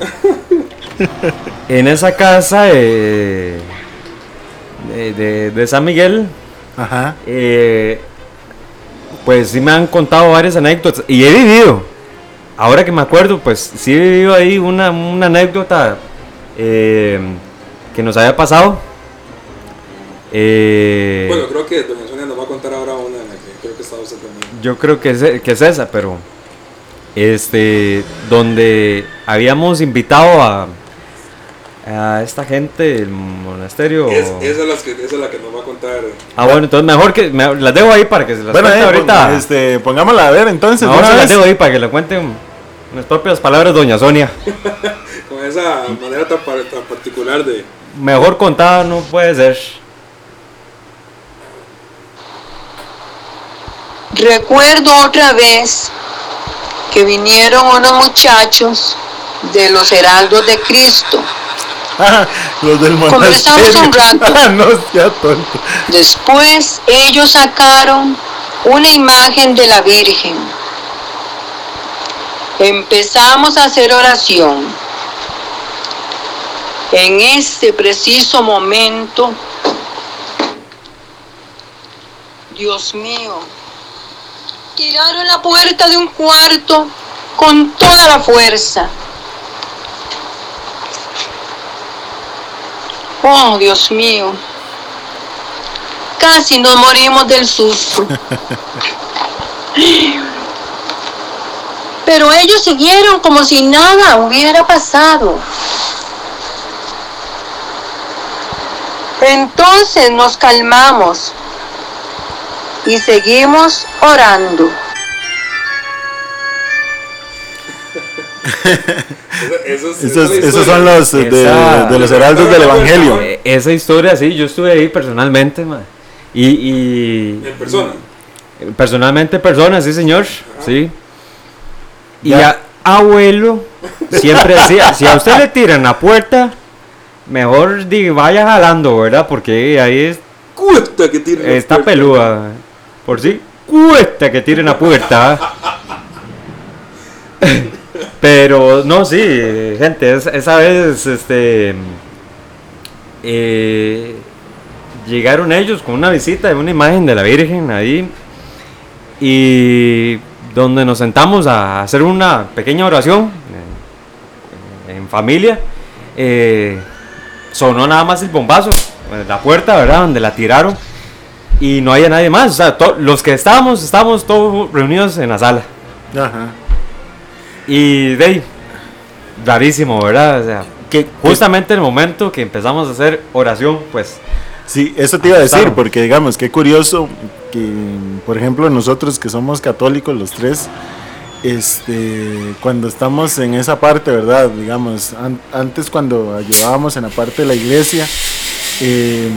en esa casa eh, de, de- de San Miguel, Ajá. eh, pues sí me han contado varias anécdotas. Y he vivido. Ahora que me acuerdo, pues sí he vivido ahí una, una anécdota eh, que nos había pasado. Eh, Bueno, creo que Doña Sonia nos va a contar ahora una en la que creo que está usted también. Yo creo que es, que es esa, pero este donde habíamos invitado a, a esta gente del monasterio. Es, esa, es las que, esa es la que nos va a contar. Ah, bueno, entonces mejor que me- las dejo ahí para que se las Bueno, cuente eh, ahorita. este, pongámosla a ver entonces. Ahora se las dejo ahí para que le cuenten en las propias palabras doña Sonia. Esa manera tan, par- tan particular de. Mejor contada no puede ser. Recuerdo otra vez que vinieron unos muchachos de los Heraldos de Cristo. Ah, los del Conversamos un rato. Ah, no sea tonto. Después ellos sacaron una imagen de la Virgen. Empezamos a hacer oración. En este preciso momento, Dios mío, tiraron la puerta de un cuarto con toda la fuerza. Oh, Dios mío. Casi nos morimos del susto. Pero ellos siguieron como si nada hubiera pasado. Entonces nos calmamos y seguimos orando. Esos, Esos, esos son los de, Esa- de los heraldos del evangelio. Eh, Esa historia, sí, yo estuve ahí personalmente, ma. Y, y En persona. Personalmente personas, sí señor, sí. Y Ya. a- abuelo siempre decía, si a usted le tiran la puerta, mejor di- vaya jalando, ¿verdad? Porque ahí es- Cuesta que está pelúa. Por si cuesta que tiren la puerta. Pero no, sí, gente, es- esa vez este eh, llegaron ellos con una visita de una imagen de la Virgen ahí y donde nos sentamos a hacer una pequeña oración eh, en familia. eh, sonó nada más el bombazo, la puerta, ¿verdad? Donde la tiraron y no había nadie más. O sea, to- los que estábamos, estábamos todos reunidos en la sala. Ajá. Y de ahí, rarísimo, ¿verdad? O sea, Que, justamente en el momento que empezamos a hacer oración, pues Sí, eso te iba a decir, porque digamos, qué curioso que, por ejemplo, nosotros que somos católicos los tres, este, cuando estamos en esa parte, ¿verdad? Digamos, an- antes cuando ayudábamos en la parte de la iglesia, eh,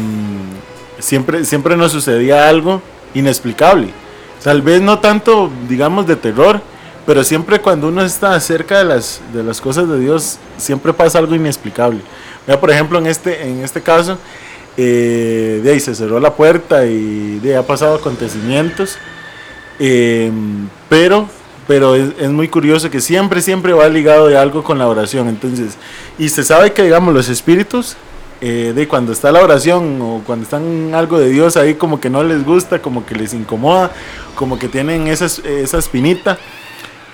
siempre, siempre nos sucedía algo inexplicable. Tal vez no tanto, digamos, de terror, pero siempre cuando uno está cerca de las, de las cosas de Dios, siempre pasa algo inexplicable. Vea, por ejemplo, en este, en este caso, eh, de ahí se cerró la puerta y de ahí ha pasado acontecimientos, eh, pero, pero es, es muy curioso que siempre, siempre va ligado de algo con la oración. Entonces, y se sabe que, digamos, los espíritus eh, de cuando está la oración o cuando están algo de Dios ahí como que no les gusta, como que les incomoda, como que tienen esa, esa espinita.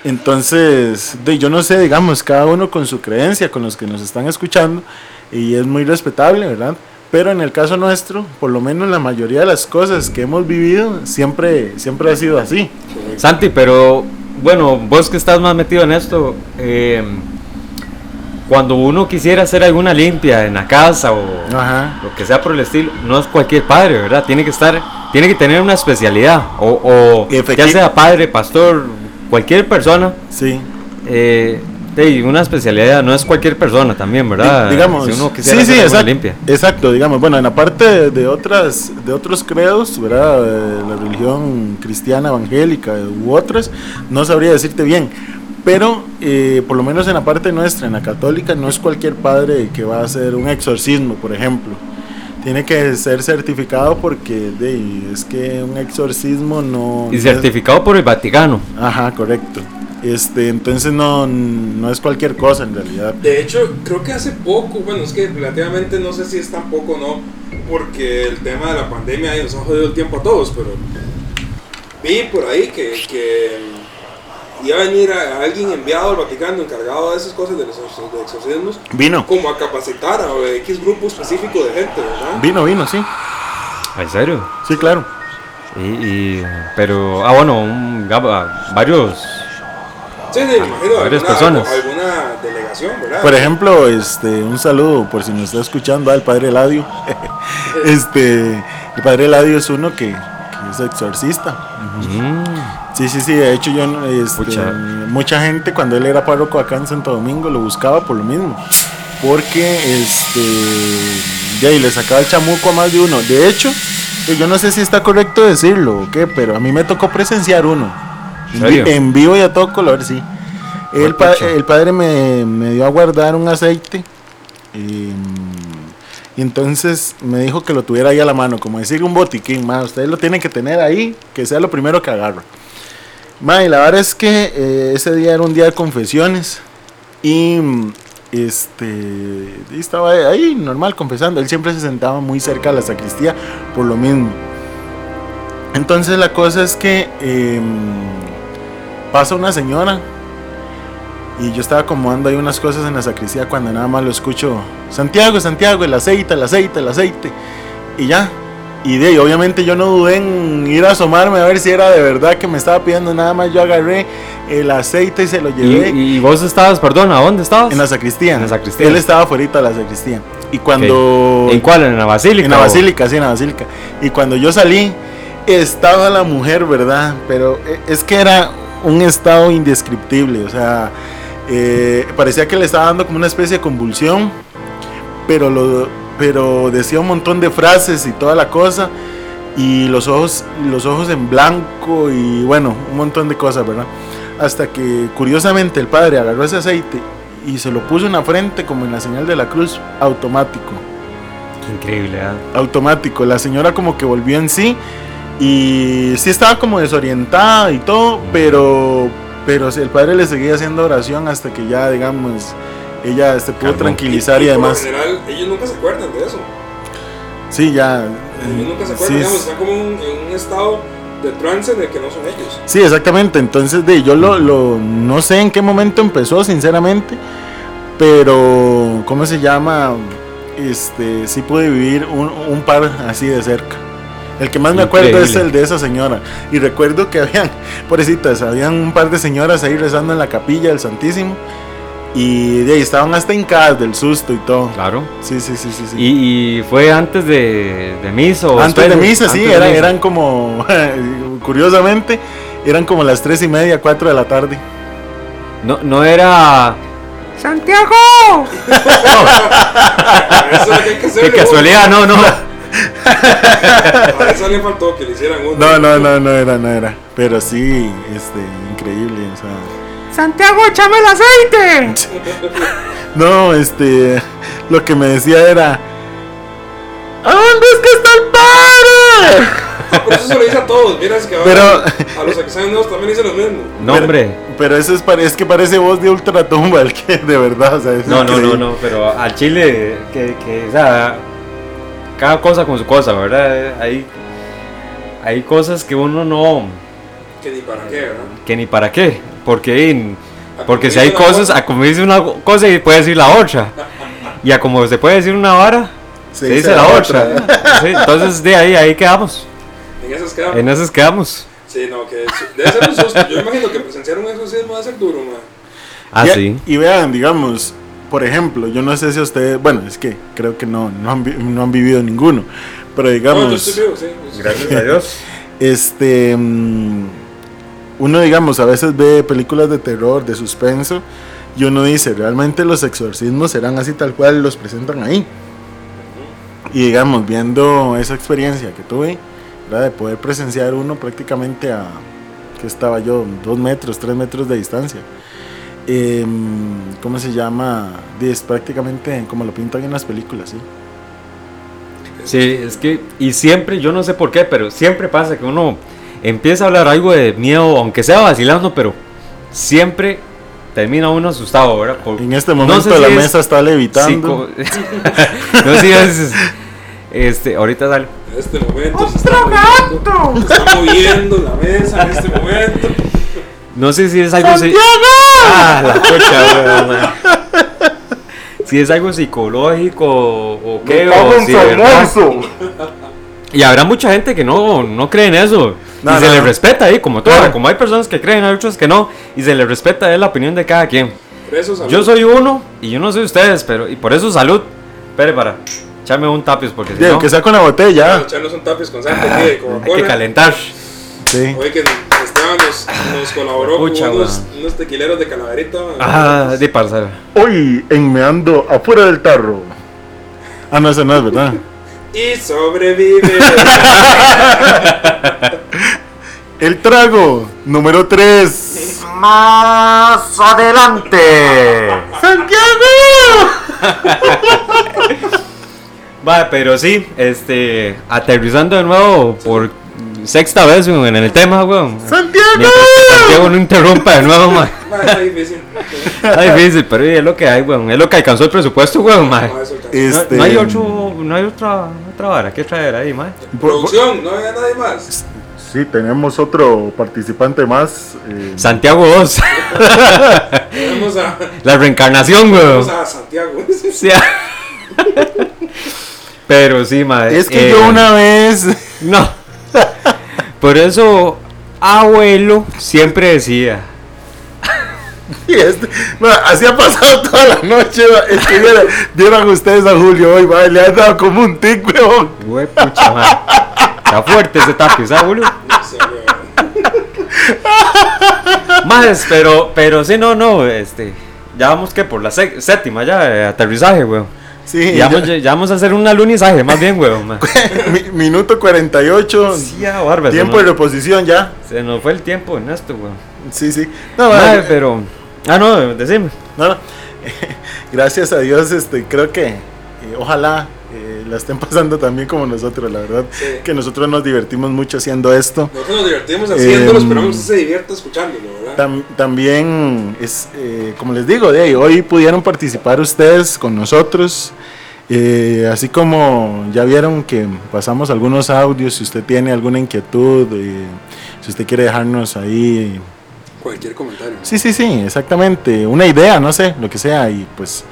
Entonces, de, yo no sé, digamos, cada uno con su creencia, con los que nos están escuchando, y es muy respetable, ¿verdad? Pero en el caso nuestro, por lo menos la mayoría de las cosas que hemos vivido, siempre, siempre ha sido así. Santi, pero bueno, vos que estás más metido en esto, eh, cuando uno quisiera hacer alguna limpia en la casa o Ajá. lo que sea por el estilo, no es cualquier padre, ¿verdad? Tiene que estar, tiene que tener una especialidad, o, o ya sea padre, pastor, cualquier persona, Sí. eh, sí, una especialidad, no es cualquier persona también, ¿verdad? Di- digamos, si uno sí, sí, exacto, limpia. exacto, digamos, bueno, en la parte de, otras, de otros credos, ¿verdad? La religión cristiana evangélica u otras, no sabría decirte bien, pero eh, por lo menos en la parte nuestra, en la católica, no es cualquier padre que va a hacer un exorcismo, por ejemplo. Tiene que ser certificado porque de, es que un exorcismo no... Y es- certificado por el Vaticano. Ajá, correcto. Este, entonces no, no es cualquier cosa en realidad. De hecho, creo que hace poco, bueno, es que relativamente no sé si es tan poco o no, porque el tema de la pandemia ahí nos ha jodido el tiempo a todos, pero vi por ahí que, que iba a venir a, alguien enviado al Vaticano encargado de esas cosas de los exorcismos, Vino, como a capacitar a X grupo específico de gente, ¿verdad? vino, vino, sí. ¿En serio? Sí, claro. Y, y- pero, ah, bueno, un- varios. Sí, sí, imagino Varias alguna, personas. alguna delegación, ¿verdad? Por ejemplo, este, un saludo por si nos está escuchando al padre Eladio. este, el padre Eladio es uno que, que es exorcista. Mm, Sí, sí, sí. De hecho, yo, no- este, Pucha. mucha gente cuando él era párroco acá en Santo Domingo lo buscaba por lo mismo, porque este, de ahí le sacaba el chamuco a más de uno. De hecho, yo no sé si está correcto decirlo o qué, pero a mí me tocó presenciar uno. ¿En vivo y a todo color, sí. El, pa- pucha. el padre me, me dio a guardar un aceite. eh, y entonces me dijo que lo tuviera ahí a la mano, como decir un botiquín, más ustedes lo tienen que tener ahí, que sea lo primero que agarra. Ma, y la verdad es que eh, ese día era un día de confesiones y mm, este estaba ahí normal confesando. Él siempre se sentaba muy cerca de la sacristía por lo mismo. Entonces la cosa es que eh, pasa una señora y yo estaba acomodando ahí unas cosas en la sacristía cuando nada más lo escucho, Santiago, Santiago, el aceite, el aceite, el aceite. Y ya. Y de ahí, obviamente yo no dudé en ir a asomarme a ver si era de verdad que me estaba pidiendo nada más. Yo agarré el aceite y se lo llevé y vos estabas, perdón, ¿a dónde estabas? en la sacristía. En la sacristía. Él estaba afuera de la sacristía. Y cuando... ¿En cuál? ¿En la basílica? En la o- basílica, sí, en la basílica. Y cuando yo salí, estaba la mujer, ¿verdad? Pero eh, es que era un estado indescriptible, o sea, eh, parecía que le estaba dando como una especie de convulsión, pero, lo, pero decía un montón de frases y toda la cosa, y los ojos, los ojos en blanco y bueno, un montón de cosas, ¿verdad? Hasta que curiosamente el padre agarró ese aceite y se lo puso en la frente como en la señal de la cruz, automático increíble, ¿ah? automático. La señora como que volvió en sí y sí estaba como desorientada y todo, pero pero el padre le seguía haciendo oración hasta que ya digamos ella se pudo tranquilizar y, por lo además general, ellos nunca se acuerdan de eso. sí ya Ellos nunca se sí, acuerdan, digamos, es- están como un- en un estado de trance de que no son ellos. sí, exactamente. Entonces de yo lo, lo- no sé en qué momento empezó sinceramente, pero cómo se llama este sí pude vivir un, un par así de cerca. El que más me acuerdo es el de esa señora. Y recuerdo que habían, pobrecitas, habían un par de señoras ahí rezando en la capilla del Santísimo. Y de ahí estaban hasta hincadas del susto y todo. Claro. Sí, sí, sí, sí. sí. ¿Y, y fue antes de, de misa o Antes de misa, sí, eran, misa. eran como, curiosamente, eran como las tres y media, cuatro de la tarde. No, no era... ¡Santiago! Eso que hacerle casualidad, no, no. Uno. A eso le faltó que le hicieran uno. No, no, no, no era, no era. Pero sí, este, increíble. O sea, Santiago, échame el aceite. No, este. Lo que me decía era. ¿A dónde es que está el padre? Ah, pero eso se lo dice a todos. Miras que ahora Pero- a los exámenes también dicen lo mismo. No, hombre. Pero eso es, es que parece voz de ultratumba, el que de verdad, o sea, es No, no, no, no, pero al chile, que, que, o sea, cada cosa con su cosa, ¿verdad? Hay, hay cosas que uno no, Que ni para qué, ¿verdad? que ni para qué, porque, porque si hay cosas, cosa. a como dice una cosa y puede decir la otra, y a como se puede decir una vara, se, dice la, otra. Sí, entonces de ahí, ahí quedamos, En esas quedamos. en esas quedamos. Sí, no, que debe ser un susto. Yo imagino que presenciar un exorcismo va a ser duro, man. Ah, y, sí. y vean, digamos, por ejemplo, yo no sé si ustedes, bueno, es que creo que no, no, han, vi- no han vivido ninguno, pero No, yo digamos, estoy vivo, sí. yo estoy Gracias a Dios. este, mm, uno, digamos, a veces ve películas de terror, de suspenso, y uno dice, realmente los exorcismos serán así tal cual los presentan ahí. Y digamos, viendo esa experiencia que tuve, ¿verdad? de poder presenciar uno prácticamente a, que estaba yo, dos metros, tres metros de distancia. Em, ¿Cómo se llama? Es prácticamente como lo pintan en las películas, ¿sí? Sí, es que, y siempre, yo no sé por qué, pero siempre pasa que uno empieza a hablar algo de miedo, aunque sea vacilando, pero siempre termina uno asustado, ¿verdad? Por- En este no momento sé si la es mesa está levitando. no sé si es, este, ahorita sale. En este momento se está moviendo. Se está moviendo la mesa en este momento. No sé si es algo si- Ah, la. Si es algo psicológico o qué, o si Y habrá mucha gente que no, no cree en eso. No, y se no, le respeta ahí, como todo. Claro. Como hay personas que creen, hay otros que no. Y se le respeta es la opinión de cada quien. Por eso salud. Yo soy uno y yo no soy ustedes, pero y por eso salud. Espere para echarme un tapiz porque si Diego, no que sea con la botella. A echarnos un tapiz con Santa aquí de hay que calentar. Sí. Que Esteban nos, nos colaboró Pucha, con unos, tequileros de calaverita. Ah, de parcela. Hoy en Meando afuera del tarro. Ah, no, eso no es verdad. Y sobrevive. El trago número 3. Más adelante. Va, pero sí, este, aterrizando de nuevo por sexta vez weón, en el tema, weón. ¡Santiago! Santiago no interrumpa de nuevo, man. Ma, está difícil. Está difícil, pero es lo que hay, weón. Es lo que alcanzó el presupuesto, weón, man. No, Este, no hay otro, no hay otra, otra vara que traer ahí, man. Producción, no había nadie más. sí, tenemos otro participante más. eh, Santiago 2. Tenemos a, La reencarnación, weón. tenemos a Santiago. Sí. Pero sí, madre. es que eh, yo una vez. No. Por eso, abuelo siempre decía. y este- así ha pasado toda la noche. ma, Es que vieran, vieran ustedes a Julio hoy, le han dado como un tic, weón. Güey, pucha, madre. Está fuerte ese tapiz, ¿sabes, Julio? Más, pero, pero sí, no, no, este. Ya vamos que por la sé- séptima ya, eh, aterrizaje, weón. Sí, Ya vamos, yo- ya vamos a hacer un alunizaje, más bien, weón. minuto 48. Sí, ya, bárbaro. tiempo de reposición ya. Se nos fue el tiempo en esto, weón. Sí, sí. No, ma, Madre, pero. Ah, no, decime. No, no. Gracias a Dios, este, creo que eh, ojalá eh, la estén pasando también como nosotros, la verdad. Sí. Que nosotros nos divertimos mucho haciendo esto. Nosotros nos divertimos haciéndolo, Em, esperamos que se divierta escuchándolo, ¿verdad? Tam- también es, eh, como les digo, de ahí, hoy pudieron participar ustedes con nosotros. eh, así como ya vieron que pasamos algunos audios, si usted tiene alguna inquietud, eh, si usted quiere dejarnos ahí Cualquier comentario. Sí, sí, sí, exactamente. Una idea, no sé, lo que sea. Y pues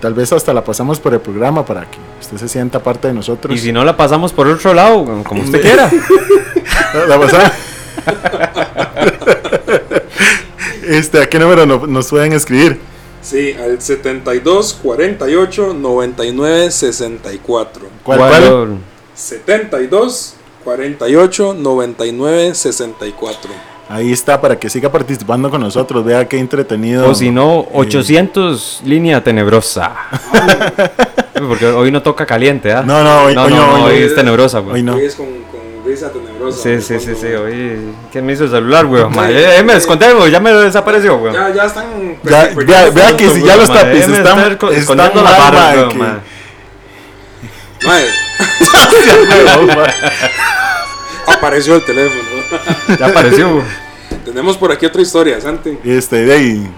tal vez hasta la pasamos por el programa para que usted se sienta parte de nosotros. Y si no la pasamos por otro lado, como usted quiera. La- pasamos- este, ¿A qué número no- nos pueden escribir? Sí, al 72 48 99 64. ¿Cuál, cuál? Cuando- 72 48 99 64. Ahí está, para que siga participando con nosotros. Vea qué entretenido. O si no, Eh, 800 línea tenebrosa. Porque hoy no toca caliente, ¿ah? No, no, hoy- no, hoy no, no, no, hoy hoy no. es tenebrosa, Hoy güey. no. Hoy es con, con risa tenebrosa. Sí, sí, sí, cuando- sí. Oye, ¿qué me hizo el celular, weón? Mae. Eh, eh, me desconté, weón, ya me desapareció, weón. Ya, ya están. Ya, pues, vea, vea que si ya los tapis déjeme están, escondiendo la mal, vara, mae, apareció el teléfono. Ya apareció. Tenemos por aquí otra historia, Santi. Este, de ahí,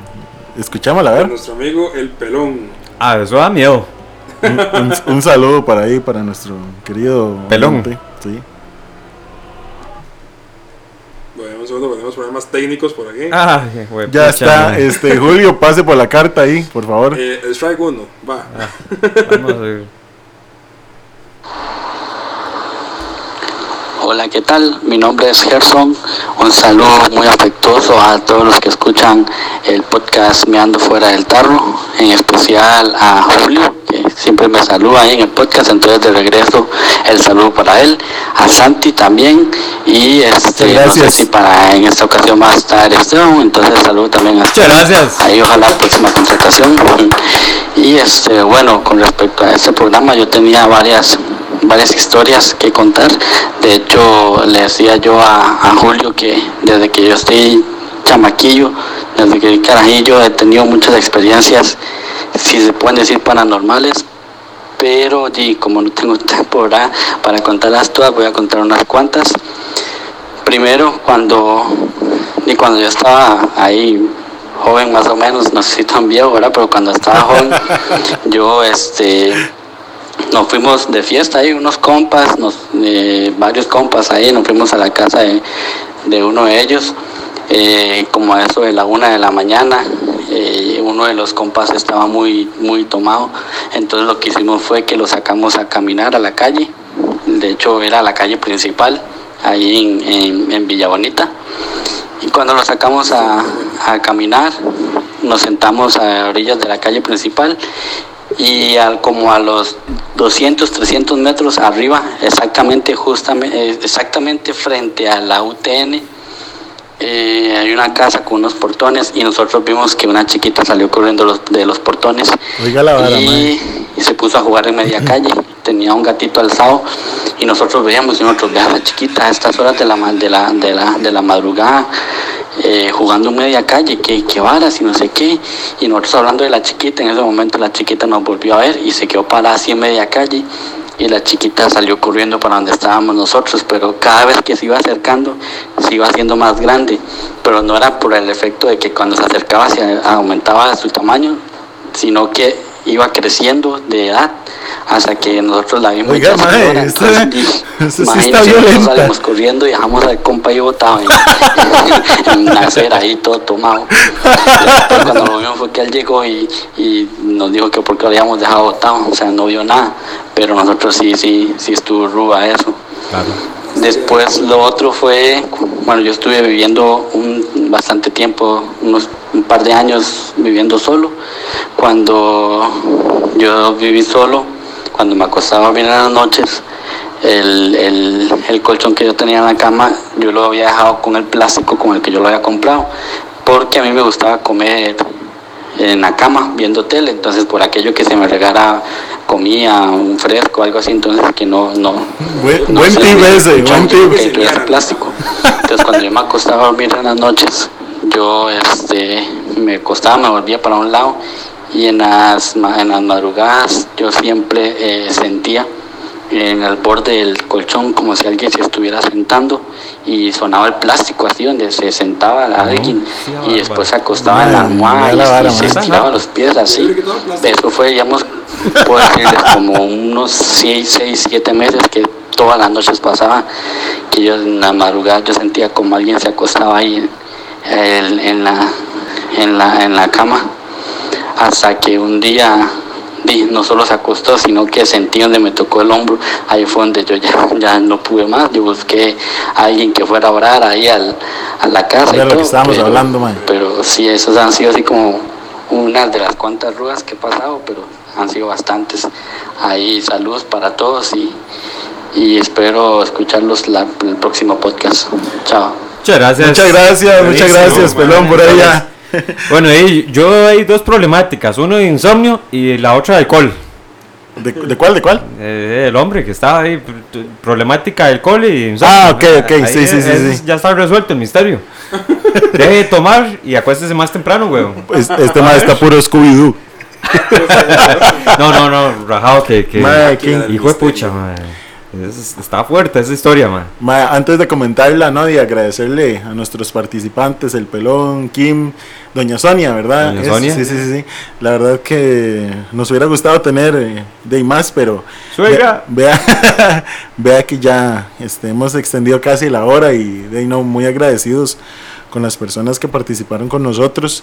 escuchámosla, a De ver. nuestro amigo El Pelón. Ah, eso da miedo. Un, un- un saludo para ahí, para nuestro querido Pelón. oyente, Sí. Bueno, un segundo, tenemos problemas técnicos por aquí. Ah, güey. Ya está, este, Julio, pase por la carta ahí, por favor. Eh, el strike 1, va. Vamos a Hola, ¿qué tal? Mi nombre es Gerson. Un saludo muy afectuoso a todos los que escuchan el podcast Me Ando Fuera del Tarro, en especial a Julio, que siempre me saluda ahí en el podcast, entonces de regreso el saludo para él, a Santi también, y este, no sé si para en esta ocasión va a estar Esteban, entonces saludo también a Muchas Esteban. gracias. Ahí ojalá próxima contratación. Y este, bueno, con respecto a este programa yo tenía varias varias historias que contar. De hecho, le decía yo a, a Julio que desde que yo estoy chamaquillo, desde que carajillo he tenido muchas experiencias, si se pueden decir paranormales, pero y como no tengo tiempo ¿verdad? para contarlas todas, voy a contar unas cuantas. Primero, cuando, y cuando yo estaba ahí joven más o menos, no sé si tan viejo, ¿verdad? Pero cuando estaba joven, yo este nos fuimos de fiesta ahí, unos compas, nos, eh, varios compas ahí, nos fuimos a la casa de, de uno de ellos, eh, como a eso de la una de la mañana, eh, uno de los compas estaba muy, muy tomado, entonces lo que hicimos fue que lo sacamos a caminar a la calle, de hecho era la calle principal, ahí en, en, Villa Bonita, y cuando lo sacamos a, a caminar, nos sentamos a orillas de la calle principal y al, como a los 200, 300 metros arriba, exactamente, justamente, exactamente frente a la UTN, eh, hay una casa con unos portones y nosotros vimos que una chiquita salió corriendo los- de los portones Oiga la vara, mae. y, y se puso a jugar en media calle. Tenía un gatito alzado y nosotros veíamos y nosotros veíamos a la chiquita a estas horas de la, de la, de la, de la madrugada eh, jugando media calle, que, que varas y no sé qué. Y nosotros hablando de la chiquita, en ese momento la chiquita nos volvió a ver y se quedó parada así en media calle. Y la chiquita salió corriendo para donde estábamos nosotros, pero cada vez que se iba acercando, se iba haciendo más grande. Pero no era por el efecto de que cuando se acercaba se aumentaba su tamaño, sino que iba creciendo de edad hasta que nosotros la vimos. Oiga, mae, Entonces, esto sí está nosotros salimos corriendo y dejamos al compa ahí botado en, en una acera ahí todo tomado. Cuando lo vimos fue que él llegó y, y nos dijo que porque lo habíamos dejado botado, o sea, no vio nada, pero nosotros sí, sí, sí estuvo ruba eso. Después lo otro fue, bueno, yo estuve viviendo un, bastante tiempo, unos un par de años viviendo solo. Cuando yo viví solo, cuando me acostaba dormir en las noches, el, el, el colchón que yo tenía en la cama, yo lo había dejado con el plástico con el que yo lo había comprado, porque a mí me gustaba comer en la cama viendo tele, entonces por aquello que se me regara comida, un fresco, algo así, entonces que no, no, Buen, no buen tip ese, buen tip. que tuviera plástico. Entonces cuando yo me acostaba a dormir en las noches, yo este, me acostaba, me volvía para un lado y en las, en las madrugadas yo siempre eh, sentía en el borde del colchón como si alguien se estuviera sentando y sonaba el plástico así donde se sentaba alguien y después se acostaba en la almohada la y, se estiraba los pies así. Eso fue, digamos, puedo decirles como unos 6, 6, 7 meses que todas las noches pasaba, que yo en la madrugada yo sentía como alguien se acostaba ahí en, en la, en, la, en la cama, hasta que un día no solo se acostó, sino que sentí donde me tocó el hombro, ahí fue donde yo ya, ya no pude más, yo busqué a alguien que fuera a orar ahí al, a la casa. Y lo que estábamos pero- hablando, man. Pero sí, esos han sido así como unas de las cuantas ruedas que he pasado, pero han sido bastantes. Ahí saludos para todos y, y espero escucharlos la- el próximo podcast. Chao. Muchas gracias. Muchas gracias, muchas gracias, man. pelón, por ella. Bueno, y yo hay dos problemáticas, uno de insomnio y la otra de alcohol. ¿De, de cuál? ¿De cuál? Eh, el hombre que estaba ahí, pr- problemática del cole y Ah, ok, ok, Ahí sí, sí, sí, es-. Ya está resuelto el misterio. Deje de tomar y acuéstese más temprano, weón. Pues, este más está puro Scooby-Doo. No, no, no, rajado que, que hijo de pucha, mae. Es- está fuerte esa historia, man. Ma, antes de comentarla, ¿no? Y agradecerle a nuestros participantes, el Pelón, Kim, Doña Sonia, ¿verdad? Doña Es-. Sí, sí, sí, sí. La verdad que nos hubiera gustado tener eh, de más, pero... Suegra. ve- Vea, vea que ya este, hemos extendido casi la hora y de no, muy agradecidos con las personas que participaron con nosotros.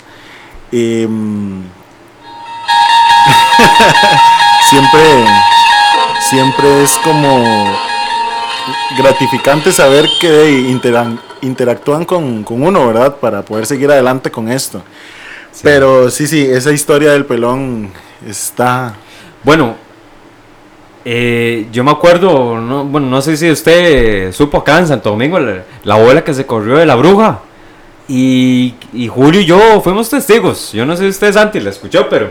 Em, siempre, siempre es como gratificante saber que interan- interactúan con, con uno, ¿verdad? Para poder seguir adelante con esto. Pero sí, sí, esa historia del pelón está... Bueno, eh, yo me acuerdo, no, bueno, no sé si usted supo acá en Santo Domingo la, la bola que se corrió de la bruja. Y, y Julio y yo fuimos testigos. Yo no sé si usted, Santi, la escuchó, pero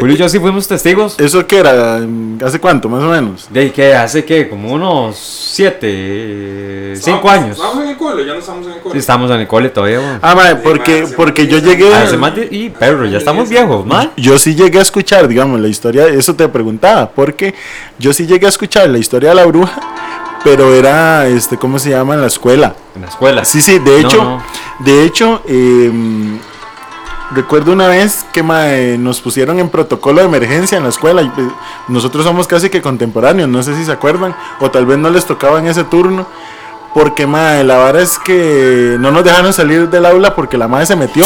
Julio y yo sí fuimos testigos. ¿Eso qué era? ¿Hace cuánto, más o menos? De que hace que como unos siete, cinco años. Estamos en el cole, ya no estamos en el Sí, cole. estamos en el cole todavía, weón. Ah, Sí, porque, porque yo llegué... Hace más de- y perro, ya estamos viejos, man. Yo sí llegué a escuchar, digamos, la historia, eso te preguntaba, porque yo sí llegué a escuchar la historia de la bruja, pero era, este, ¿cómo se llama? En la escuela. En la escuela. Sí, sí, de No, hecho, no. de hecho, em, recuerdo una vez que nos pusieron en protocolo de emergencia en la escuela, y, pues, nosotros somos casi que contemporáneos, no sé si se acuerdan, o tal vez no les tocaba en ese turno, porque mae, la verdad es que no nos dejaron salir del aula porque la madre se metió.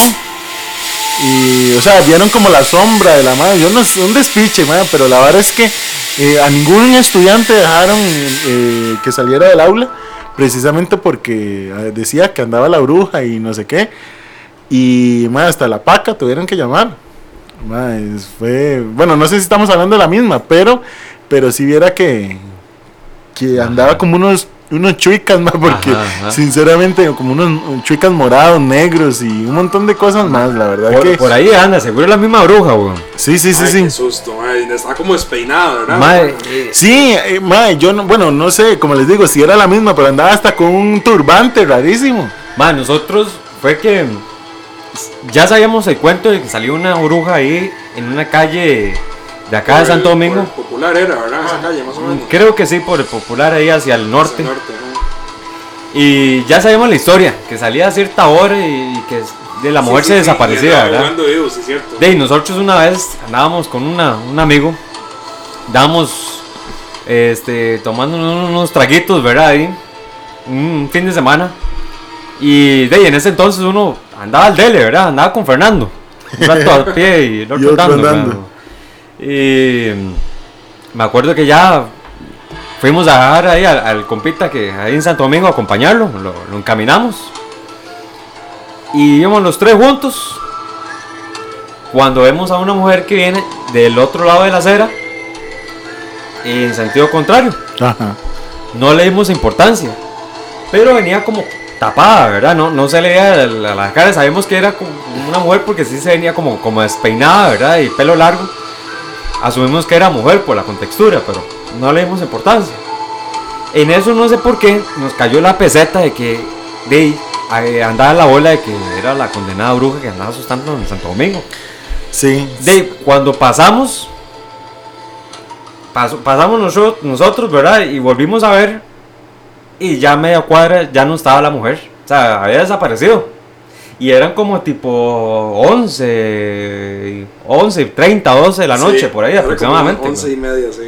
Y, o sea, vieron como la sombra de la madre. Yo no sé, un despiche, madre, pero la verdad es que eh, a ningún estudiante dejaron eh, que saliera del aula, precisamente porque eh, decía que andaba la bruja y no sé qué. Y, madre, hasta la paca tuvieron que llamar. Madre, es- fue, bueno, no sé si estamos hablando de la misma, pero, pero si viera que, que andaba como unos unos chuicas más porque Ajá, ajá. sinceramente como unos chuicas morados negros y un montón de cosas más la verdad Por, que por ahí anda, seguro es la misma bruja, weón. sí sí sí Ay, sí qué susto, madre. Está como despeinado, ¿verdad? Eh, sí eh, mae, yo no, bueno no sé como les digo si era la misma pero andaba hasta con un turbante rarísimo mae, nosotros fue que ya sabíamos el cuento de que salió una bruja ahí en una calle de acá Por de el- Santo por Domingo. el popular era, ¿verdad? Esa calle, más o menos. Creo que sí, por el popular ahí hacia el norte. Hacia el norte, ajá. Y ya sabíamos la historia, que salía a cierta hora y que de la mujer Sí, se sí, y desaparecía, ¿verdad? sí, cierto. De ahí, nosotros una vez andábamos con una, un amigo, dábamos este, tomando unos, unos traguitos, ¿verdad? Ahí, un fin de semana. Y de ahí, en ese entonces uno andaba al dele, ¿verdad? Andaba con Fernando. Un rato a pie y el otro andando. Y mm, me acuerdo que ya fuimos a dejar ahí al, al compita que ahí en Santo Domingo a acompañarlo, lo, lo encaminamos. Y íbamos los tres juntos. Cuando vemos a una mujer que viene del otro lado de la acera, en sentido contrario, Ajá. no le dimos importancia. Pero venía como tapada, ¿verdad? No, no se le veía la, la cara. Sabemos que era una mujer porque sí se venía como, como despeinada, ¿verdad? Y pelo largo. Asumimos que era mujer por la contextura, pero no le dimos importancia. En eso no sé por qué nos cayó la peseta de que de andaba la bola de que era la condenada bruja que andaba asustando en Santo Domingo. sí De cuando pasamos, pasamos nosotros, nosotros, ¿verdad? Y volvimos a ver. Y ya a media cuadra ya no estaba la mujer. O sea, había desaparecido. Y eran como tipo 11, 11, 30, 12 de la noche, Sí, por ahí aproximadamente. Once y media, sí.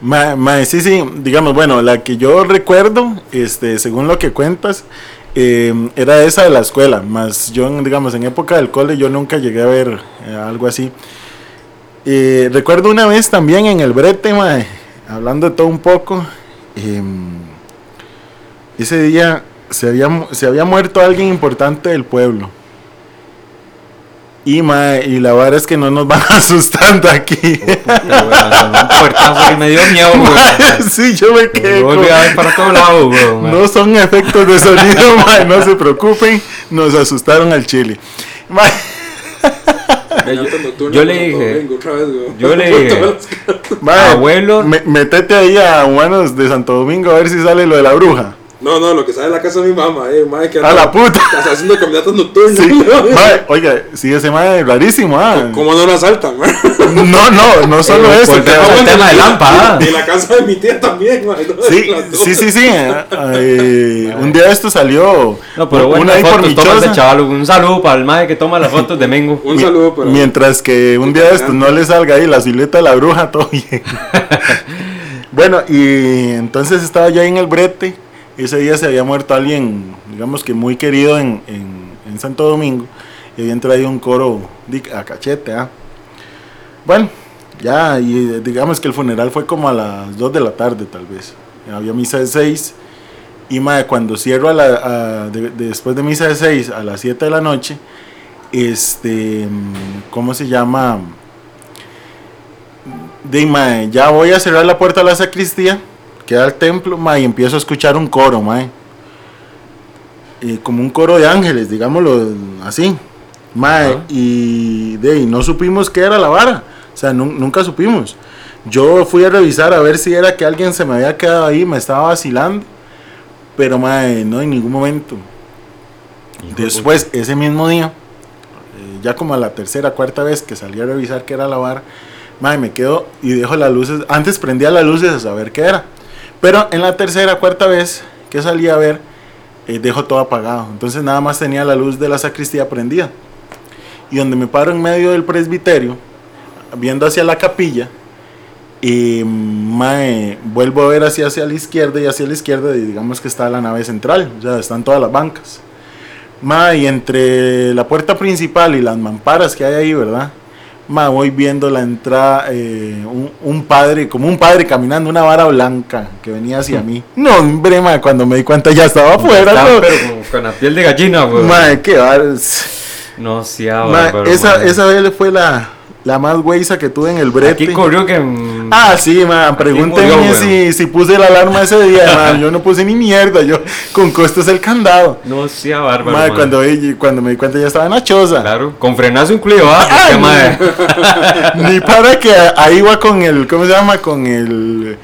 Ma- ma- sí, sí, digamos, bueno, la que yo recuerdo, este, según lo que cuentas, eh, era esa de la escuela, más yo, digamos, en época del cole yo nunca llegué a ver eh, algo así. Eh, recuerdo una vez también en el brete, ma, hablando de todo un poco, em, ese día se había, mu- se había muerto alguien importante del pueblo. Y, ma, y la verdad es que no nos van asustando aquí. Puertazo y me dio miedo, güey. sí, yo me quedé. Yo volví con- a ver para todos lados, güey. man. No son efectos de sonido, mae, no se preocupen, nos asustaron al chile. Caminatas nocturnas yo le dije- otra vez, yo le dije- Abuelo. me- metete ahí a Humanos de Santo Domingo a ver si sale lo de la bruja. No, no, lo que sale de la casa de mi mamá, eh, mae, que A la puta. Está haciendo caminatas nocturnas. Sí, mae, oiga, sí, ese mae es rarísimo, ah. ¿Cómo no la asaltan, mae? No, no, no solo Eh, eso. volvemos que- al tema de Lampa. Y la casa de mi tía también, mae. ¿no? Sí, sí, sí, sí. eh, eh, un día de esto salió No, pero una buenas ahí por fotos tomas de chaval. Un saludo para el mae que toma las fotos de Mengo. Un saludo para. Mientras que un día de estos no le salga ahí la silueta de la bruja, todo bien. bueno, y entonces estaba yo ahí en el brete. Ese día se había muerto alguien, digamos que muy querido en, en- en Santo Domingo. Y habían traído un coro a cachete. ¿ah? Bueno, ya, y eh, digamos que el funeral fue como a las 2 de la tarde, tal vez. Había misa de 6. Y mae, cuando cierro a la, a- de- de- después de misa de 6 a las 7 de la noche, este, ¿cómo se llama? De ya voy a cerrar la puerta a la sacristía, queda el templo, mae, y empiezo a escuchar un coro, mae. Y como un coro de ángeles, digámoslo así. Ajá. y de no supimos qué era la vara. O sea, nun- nunca supimos. Yo fui a revisar a ver si era que alguien se me había quedado ahí, me estaba vacilando. Pero mae, no en ningún momento. Después, ese mismo día, eh, ya como a la tercera, cuarta vez que salí a revisar qué era la vara, mae, me quedo y dejo las luces. Antes prendía las luces a saber qué era. Pero en la tercera, cuarta vez que salí a ver, eh, dejo todo apagado. Entonces nada más tenía la luz de la sacristía prendida. Y donde me paro en medio del presbiterio, viendo hacia la capilla, y mae, vuelvo a ver hacia, hacia la izquierda y hacia la izquierda y digamos que está la nave central, o sea, están todas las bancas. Mae, y entre la puerta principal y las mamparas que hay ahí, ¿verdad? Ma, voy viendo la entrada, eh, un, un padre, como un padre caminando, una vara blanca que venía hacia mí. No, hombre, ma, cuando me di cuenta ya estaba afuera. ¿no? pero con, con la piel de gallina, güey. Ma, qué. No Ma, bárbaro, esa, esa vez fue la, la más güeyza que tuve en el brete. Aquí corrió que. Ah, sí, man, pregúntenme murió, si, si puse la alarma ese día, man. Yo no puse ni mierda, yo con costos el candado. No sea bárbaro. Man, cuando, cuando me di cuenta ya estaba en la choza. Claro, con frenazo incluido, ah, Ay, mae. Ni para que ahí va con el, ¿cómo se llama? Con el,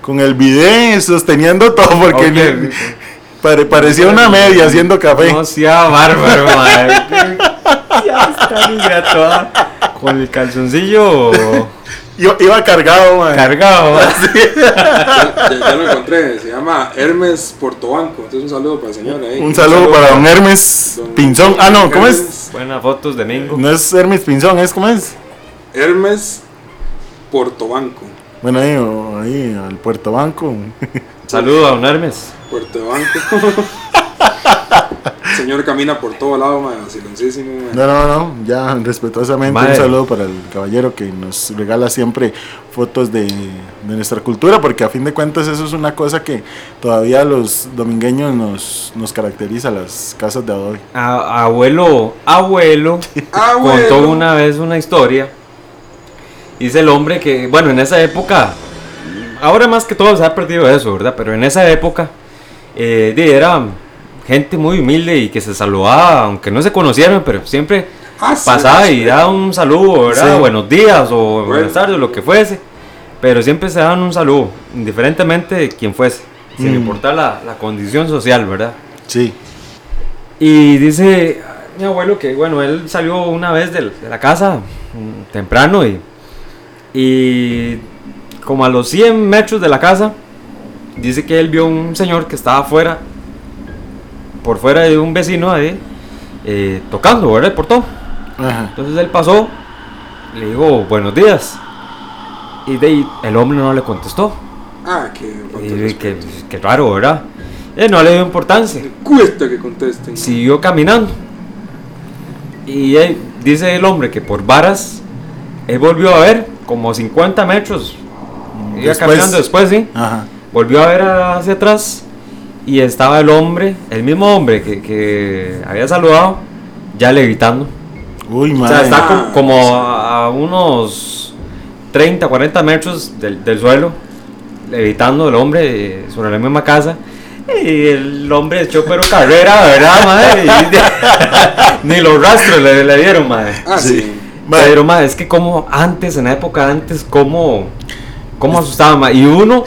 con el bidet sosteniendo todo, porque Ok. ni- pare- parecía una media haciendo café. No sea bárbaro, mae. Ya está niña toda con el calzoncillo Yo iba cargado, man. cargado. Ya, ya lo encontré, se llama Hermes Portobanco. Entonces un saludo para el señor ahí. Un saludo para don Hermes Don- Pinzón. Ah, no, ¿cómo es? Buenas fotos de Mingo. No es Hermes Pinzón, ¿es cómo es? Hermes Portobanco. Bueno, ahí, ahí al Puerto Banco. Saludo a don Hermes. Puerto Banco. El señor camina por todo lado, man, silencísimo. man. No, no, no, ya respetuosamente un saludo para el caballero que nos regala siempre fotos de, de nuestra cultura, porque a fin de cuentas eso es una cosa que todavía los domingueños nos, nos caracteriza, las casas de adobe. A- abuelo, abuelo, Abuelo. contó una vez una historia. Dice el hombre que, bueno, en esa época, ahora más que todo se ha perdido eso, ¿verdad? Pero en esa época eh, di, era gente muy humilde y que se saludaba, aunque no se conocieran, pero siempre Ah, sí, pasaba y daba un saludo, ¿verdad? Sí. Buenos días o Bueno. buenas tardes, lo que fuese. Pero siempre se daban un saludo, indiferentemente de quién fuese, sin Mm. importar la, la condición social, ¿verdad? Sí, Y dice mi abuelo que, bueno, él salió una vez de, la casa mm, temprano y, y como a los 100 metros de la casa, dice que él vio un señor que estaba afuera, por fuera de un vecino ahí, eh, tocando, ¿verdad? Por todo. ajá. Entonces él pasó, le dijo buenos días. Y de ahí el hombre no le contestó. Ah, que Y que, que raro, ¿verdad? Él no le dio importancia. cuesta que contesten. siguió caminando. Y él- dice el hombre que por varas, él volvió a ver como 50 metros. Iba caminando después, sí. Ajá. Volvió a ver hacia atrás y estaba el hombre, el mismo hombre que, que había saludado, ya levitando. Uy, O madre. sea, está Ah, co- como a, unos 30, 40 metros del, del suelo, levitando el hombre eh, sobre la misma casa. Y el hombre echó pero carrera, ¿verdad, madre? Y- ni los rastros le, le dieron, madre. Ah, sí. Ma, Pero, ma, es que como antes, en la época antes, como, cómo asustaba, ma. Y uno,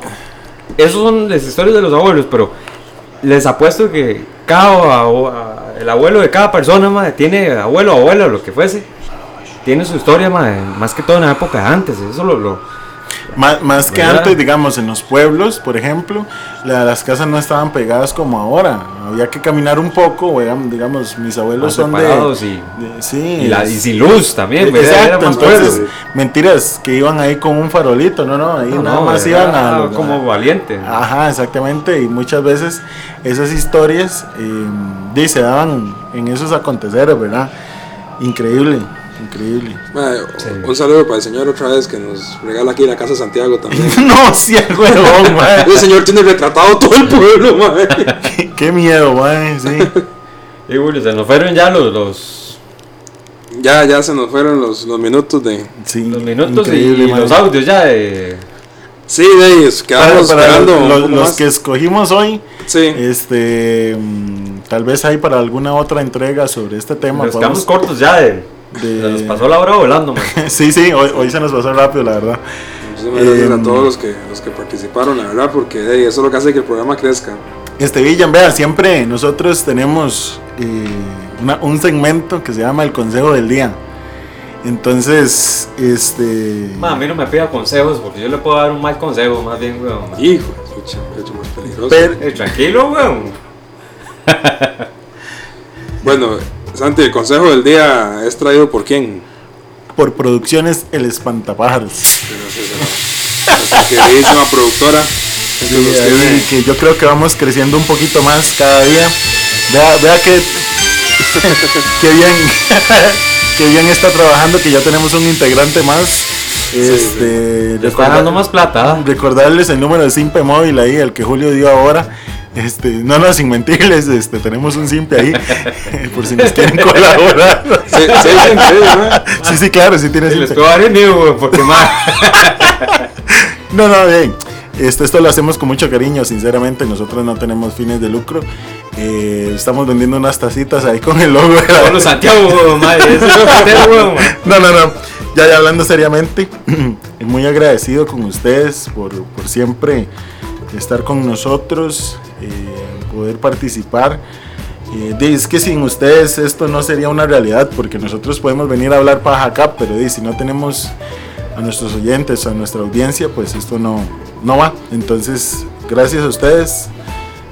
esos son las historias de los abuelos, pero les apuesto que cada el abuelo de cada persona, ma, tiene abuelo, abuela, lo que fuese, tiene su historia, ma, más que todo en la época de antes. Eso lo, lo Más, más que antes, digamos, en los pueblos, por ejemplo, la- las casas no estaban pegadas como ahora. Había que caminar un poco, digamos, mis abuelos son de, y, de- Sí. y, la, y sin luz también, Exacto, entonces, mentiras, que iban ahí con un farolito, no, no, ahí No, nada no, más iban a... como valiente. Ajá, exactamente, y muchas veces esas historias eh, se daban en esos aconteceres, ¿verdad? Increíble, increíble. Sí. Un saludo para el señor otra vez que nos regala aquí la casa Santiago también. no, sí, el huevón, mae. Ese señor tiene retratado todo el pueblo. Qué- Qué miedo, mae, sí. Y Julio, se nos fueron ya los, los, Ya, ya se nos fueron los, los minutos de. sí los minutos y, los audios ya de... Sí, de ellos, Para, quedamos para esperando. los, que escogimos hoy, Sí, este, mm, tal vez hay para alguna otra entrega sobre este tema. Nos quedamos podemos- cortos ya de... de- Se nos pasó la hora volando, man. sí, sí, hoy, hoy se nos pasó rápido, la verdad. muchísimas gracias Em, a todos los que, los que participaron, la verdad, porque eso es lo que hace que el programa crezca. Este Villan, vea, siempre nosotros tenemos eh, una- un segmento que se llama el Consejo del Día. Entonces, este... Ma, a mí no me pida consejos porque yo le puedo dar un mal consejo, más bien, weón. Hijo, escucha, mucho más peligroso. Pero- Eh, tranquilo, weón. Bueno, Santi, el consejo del día es traído por quién? por producciones El Espantapájaros. Nuestra queridísima productora. Sí, ahí que yo creo que vamos creciendo un poquito más cada día. Vea, vea que, que bien, que bien está trabajando, que ya tenemos un integrante más. Este, Le está recorda- dando más plata. ¿ah? recordarles el número de Simpe móvil ahí, el que Julio dio ahora. Este, no, no, sin mentirles, este, tenemos un Simpe ahí, por si nos quieren colaborar. Sí, sí, sí, sí, ¿no? Sí, sí, claro, sí tiene Sí, les puedo dar porque más. No, no, bien. Este, esto lo hacemos con mucho cariño, sinceramente. Nosotros no tenemos fines de lucro. Eh, estamos vendiendo unas tacitas ahí con el logo Pablo Santiago, madre. Ese es. No, no, no. Ya, ya hablando seriamente, muy agradecido con ustedes por, por siempre estar con nosotros, poder participar. Eh, es que sin ustedes esto no sería una realidad, porque nosotros podemos venir a hablar paja acá, pero si no tenemos a nuestros oyentes, a nuestra audiencia, pues esto no, no va. Entonces, gracias a ustedes.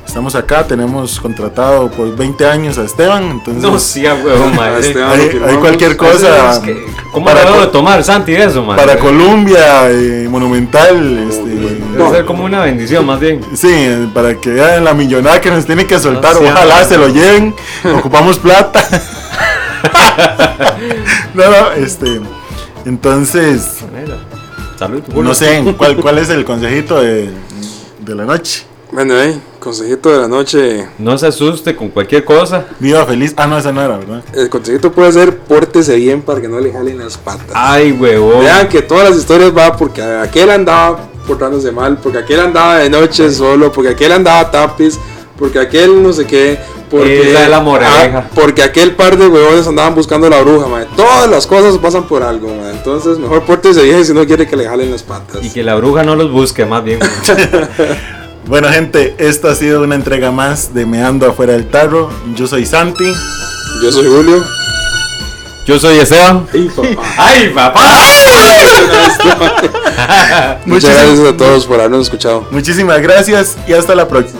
Estamos acá, tenemos contratado por 20 años a Esteban, entonces No, sí, huevón, madre. Esteban, hay, cualquier cosa. Es que, ¿Cómo para de tomar, Santi, eso, madre? para Colombia, eh, Monumental, este, Debe ser como una bendición, más bien. sí, eh, para que vean la millonada que nos tiene que soltar, No ojalá se lo lleven, ocupamos plata. no, no, este, entonces, Salud, no sé, ¿cuál, cuál es el consejito de, de la noche? Bueno, eh, consejito de la noche. No se asuste con cualquier cosa. Viva feliz, ah, no, esa no era, ¿verdad? El consejito puede ser pórtese bien para que no le jalen las patas. Ay, huevón. Vean que todas las historias va porque aquel andaba portándose mal, porque aquel andaba de noche solo, porque aquel andaba tapiz, porque aquel no sé qué, porque Esa es la moraleja. Ah, porque aquel par de huevones andaban buscando la bruja, madre. Todas las cosas pasan por algo, madre. Entonces, mejor pórtese bien si no quiere que le jalen las patas. Y que la bruja no los busque, más bien. Bueno, gente, esta ha sido una entrega más de Meando Afuera del Tarro. Yo soy Santi. Yo soy Julio. Yo soy Esteban. Ay, papá. ¡Ay, papá! Muchas gracias a todos por habernos escuchado. Muchísimas gracias y hasta la próxima.